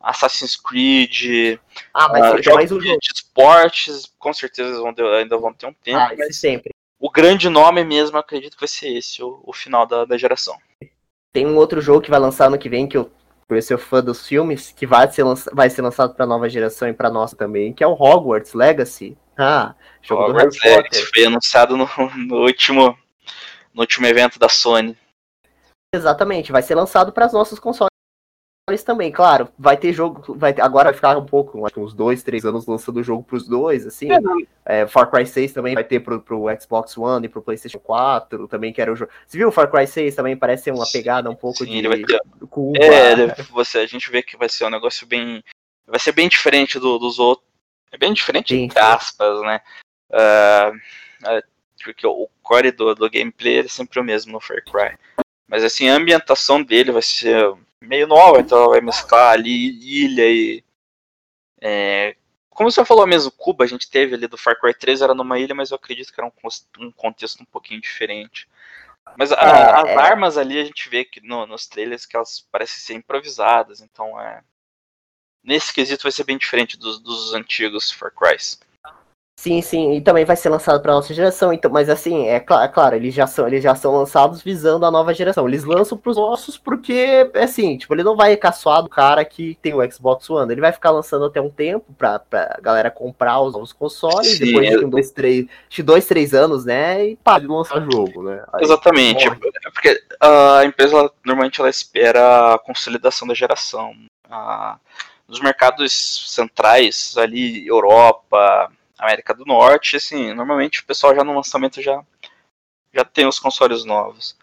Assassin's Creed, ah, mas uh, jogos mais um de esportes, com certeza vão ainda vão ter um tempo. Ah, mas sempre. O grande nome mesmo, acredito que vai ser esse, o, o final da, da geração. Tem um outro jogo que vai lançar ano que vem, que eu, por ser fã dos filmes, que vai ser, vai ser lançado pra nova geração e pra nossa também, que é o Hogwarts Legacy. Ah, jogo Hogwarts do Harry Legacy Potter. foi anunciado no, no, último, no último evento da Sony. Exatamente, vai ser lançado para os nossos consoles também, claro, vai ter jogo, vai ter, agora vai ficar um pouco, acho que uns dois, três anos lançando o jogo pros dois, assim. É, é, Far Cry 6 também vai ter pro, pro Xbox One e pro PlayStation 4, também que era o jogo. Você viu o Far Cry 6 também parece ser uma pegada um pouco Sim, de. Ele vai ter... Cuba. É, você, a gente vê que vai ser um negócio bem. Vai ser bem diferente do, dos outros. É bem diferente, Sim, entre aspas, né? Uh, porque o core do, do gameplay é sempre o mesmo no Far Cry. Mas assim, a ambientação dele vai ser meio nova, então ela vai mesclar ali ilha e. É, como você falou mesmo, Cuba, a gente teve ali do Far Cry 3, era numa ilha, mas eu acredito que era um, um contexto um pouquinho diferente. Mas a, é, as é. armas ali a gente vê que no, nos trailers que elas parecem ser improvisadas, então é. Nesse quesito vai ser bem diferente dos, dos antigos Far Crys. Sim, sim, e também vai ser lançado para nossa geração, então, mas assim, é, cl é claro, eles já são, eles já são lançados visando a nova geração. Eles lançam pros nossos porque, assim, tipo, ele não vai caçoar do cara que tem o Xbox One, ele vai ficar lançando até um tempo pra, pra galera comprar os novos consoles, sim, depois de um, dois, três, de dois, três anos, né, e para de lançar jogo, né. Aí, Exatamente, morre. É porque a empresa, normalmente, ela espera a consolidação da geração. A, nos mercados centrais, ali, Europa América do Norte, assim, normalmente o pessoal já no lançamento já, já tem os consoles novos.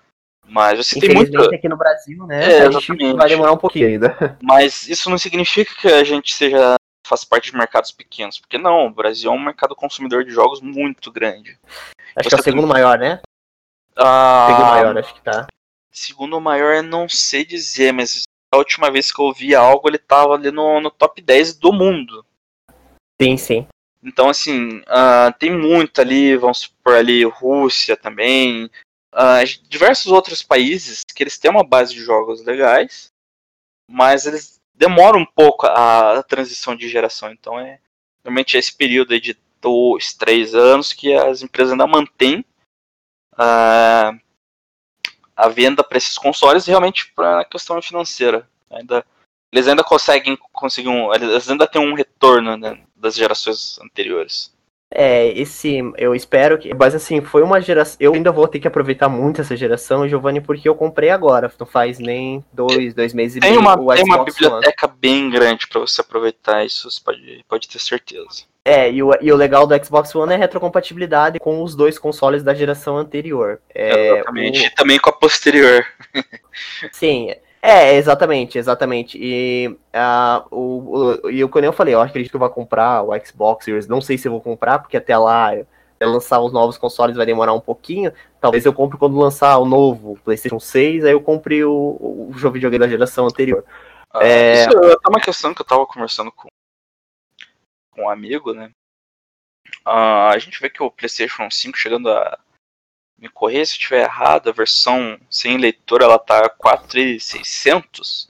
Mas você tem muito. aqui no Brasil, né? É, exatamente. Vai demorar um pouquinho ainda. Mas isso não significa que a gente seja faz parte de mercados pequenos, porque não, o Brasil é um mercado consumidor de jogos muito grande. Acho você que é o segundo tem... maior, né? Ah, segundo maior, acho que tá. Segundo maior, não sei dizer, mas a última vez que eu vi algo, ele tava ali no, no top 10 do mundo. Sim, sim. Então, assim, uh, tem muito ali, vamos supor ali, Rússia também, uh, diversos outros países que eles têm uma base de jogos legais, mas eles demoram um pouco a, a transição de geração. Então, é realmente esse período de dois, três anos que as empresas ainda mantêm uh, a venda para esses consoles realmente para a questão financeira. Ainda eles ainda conseguem conseguir um, eles ainda têm um retorno né, das gerações anteriores. É, esse eu espero que, mas assim, foi uma geração, eu ainda vou ter que aproveitar muito essa geração, Giovanni, porque eu comprei agora, não faz nem dois, dois meses tem e meio. Uma, tem uma biblioteca One. bem grande para você aproveitar isso, você pode, pode ter certeza. É, e o, e o legal do Xbox One é a retrocompatibilidade com os dois consoles da geração anterior. É, Exatamente, o... e também com a posterior. Sim, é, exatamente, exatamente. E uh, o, o, e como eu falei, eu acredito que eu vou comprar o Xbox Series. Não sei se eu vou comprar, porque até lá até lançar os novos consoles vai demorar um pouquinho. Talvez eu compre quando lançar o novo PlayStation 6, aí eu compre o, o jogo videogame da geração anterior. Ah, é... Isso é uma questão que eu tava conversando com, com um amigo, né? Uh, a gente vê que o PlayStation 5 chegando a me correr se eu estiver errado, a versão sem leitor ela tá 4.600.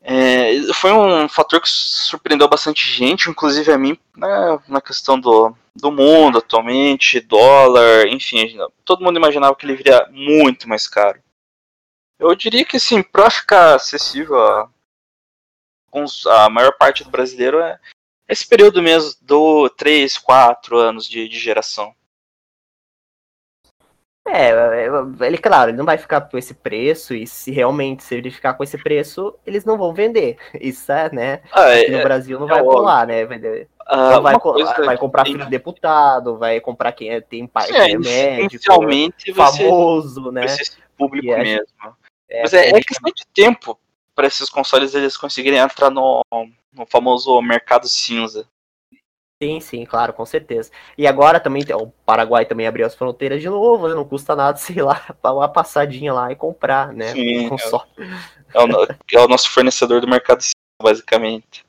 É, foi um fator que surpreendeu bastante gente, inclusive a mim, né, na questão do, do mundo atualmente, dólar, enfim, todo mundo imaginava que ele viria muito mais caro. Eu diria que assim, para ficar acessível a, a maior parte do brasileiro é esse período mesmo do 3, 4 anos de, de geração. É, é, ele, claro, ele não vai ficar com esse preço, e se realmente se ele ficar com esse preço, eles não vão vender. Isso é, né? Ah, Aqui no é, Brasil não é vai rolar, né? Vender. Ah, vai, vai comprar filho de deputado, vai comprar quem é, tem pai Sim, que é médico, famoso, ser, né? Público mesmo. Mas é, é questão de tempo para esses consoles eles conseguirem entrar no, no famoso mercado cinza. Sim, sim, claro, com certeza. E agora também o Paraguai também abriu as fronteiras de novo, né? não custa nada, sei lá, uma passadinha lá e comprar, né? Sim, um é, é, o, é o nosso fornecedor do mercado basicamente.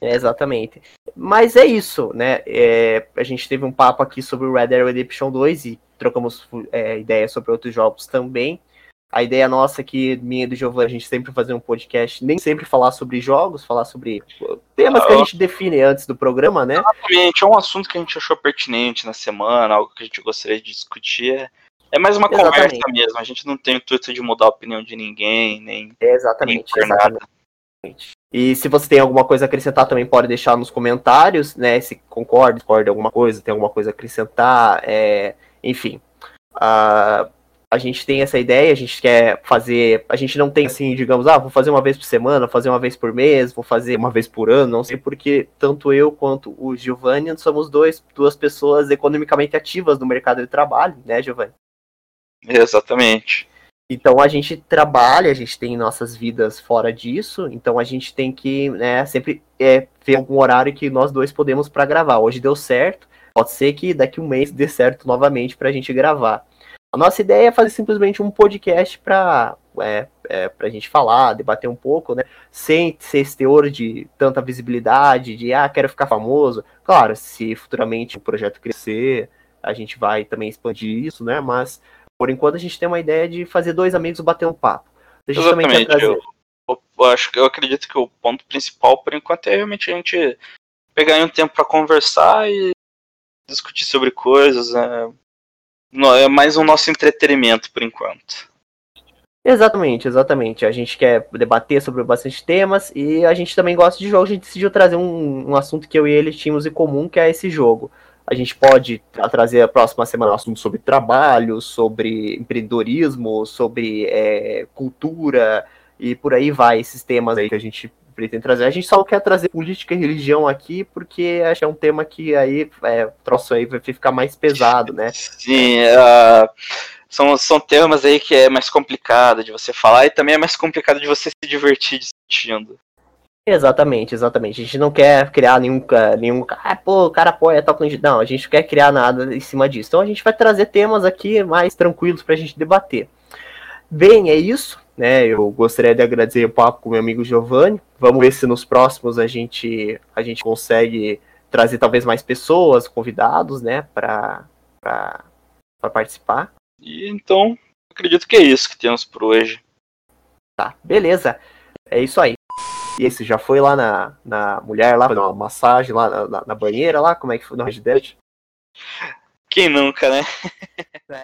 É, exatamente. Mas é isso, né? É, a gente teve um papo aqui sobre o Red Dead Redemption 2 e trocamos é, ideias sobre outros jogos também. A ideia nossa aqui, minha e do Giovanni, a gente sempre fazer um podcast, nem sempre falar sobre jogos, falar sobre temas que a gente define antes do programa, né? Exatamente, é um assunto que a gente achou pertinente na semana, algo que a gente gostaria de discutir. É, é mais uma exatamente. conversa mesmo, a gente não tem o intuito de mudar a opinião de ninguém, nem. exatamente, nem exatamente. E se você tem alguma coisa a acrescentar, também pode deixar nos comentários, né? Se concorda, discorda alguma coisa, tem alguma coisa a acrescentar, é... enfim. Uh, a gente tem essa ideia, a gente quer fazer. A gente não tem assim, digamos, ah, vou fazer uma vez por semana, fazer uma vez por mês, vou fazer uma vez por ano, não sei porque tanto eu quanto o Giovanni somos dois, duas pessoas economicamente ativas no mercado de trabalho, né, Giovanni? Exatamente. Então a gente trabalha, a gente tem nossas vidas fora disso, então a gente tem que né, sempre é, ver algum horário que nós dois podemos para gravar. Hoje deu certo, pode ser que daqui um mês dê certo novamente para a gente gravar. A nossa ideia é fazer simplesmente um podcast para é, é, a gente falar, debater um pouco, né? Sem ser esse teor de tanta visibilidade, de ah, quero ficar famoso. Claro, se futuramente o projeto crescer, a gente vai também expandir isso, né? Mas por enquanto a gente tem uma ideia de fazer dois amigos bater um papo. A gente Exatamente. também quer trazer... eu, eu, acho eu acredito que o ponto principal por enquanto é realmente a gente pegar um tempo para conversar e discutir sobre coisas, né? É mais um nosso entretenimento por enquanto. Exatamente, exatamente. A gente quer debater sobre bastante temas e a gente também gosta de jogos. A gente decidiu trazer um, um assunto que eu e ele tínhamos em comum, que é esse jogo. A gente pode trazer a próxima semana um assunto sobre trabalho, sobre empreendedorismo, sobre é, cultura e por aí vai, esses temas aí que a gente pretende trazer. A gente só quer trazer política e religião aqui, porque acho que é um tema que aí, é, troço aí vai ficar mais pesado, né? Sim, uh, são, são temas aí que é mais complicado de você falar e também é mais complicado de você se divertir discutindo. Exatamente, exatamente. A gente não quer criar nenhum. nenhum ah, pô, o cara apoia tal candidato. Não, a gente não quer criar nada em cima disso. Então a gente vai trazer temas aqui mais tranquilos pra gente debater. Bem, é isso né? Eu gostaria de agradecer o papo com meu amigo Giovanni. Vamos ver se nos próximos a gente a gente consegue trazer talvez mais pessoas, convidados, né, para para participar. E então, acredito que é isso que temos por hoje. Tá, beleza. É isso aí. E esse já foi lá na, na mulher lá, uma massagem lá na, na, na banheira lá, como é que foi no Red Dead? Quem nunca, né? É.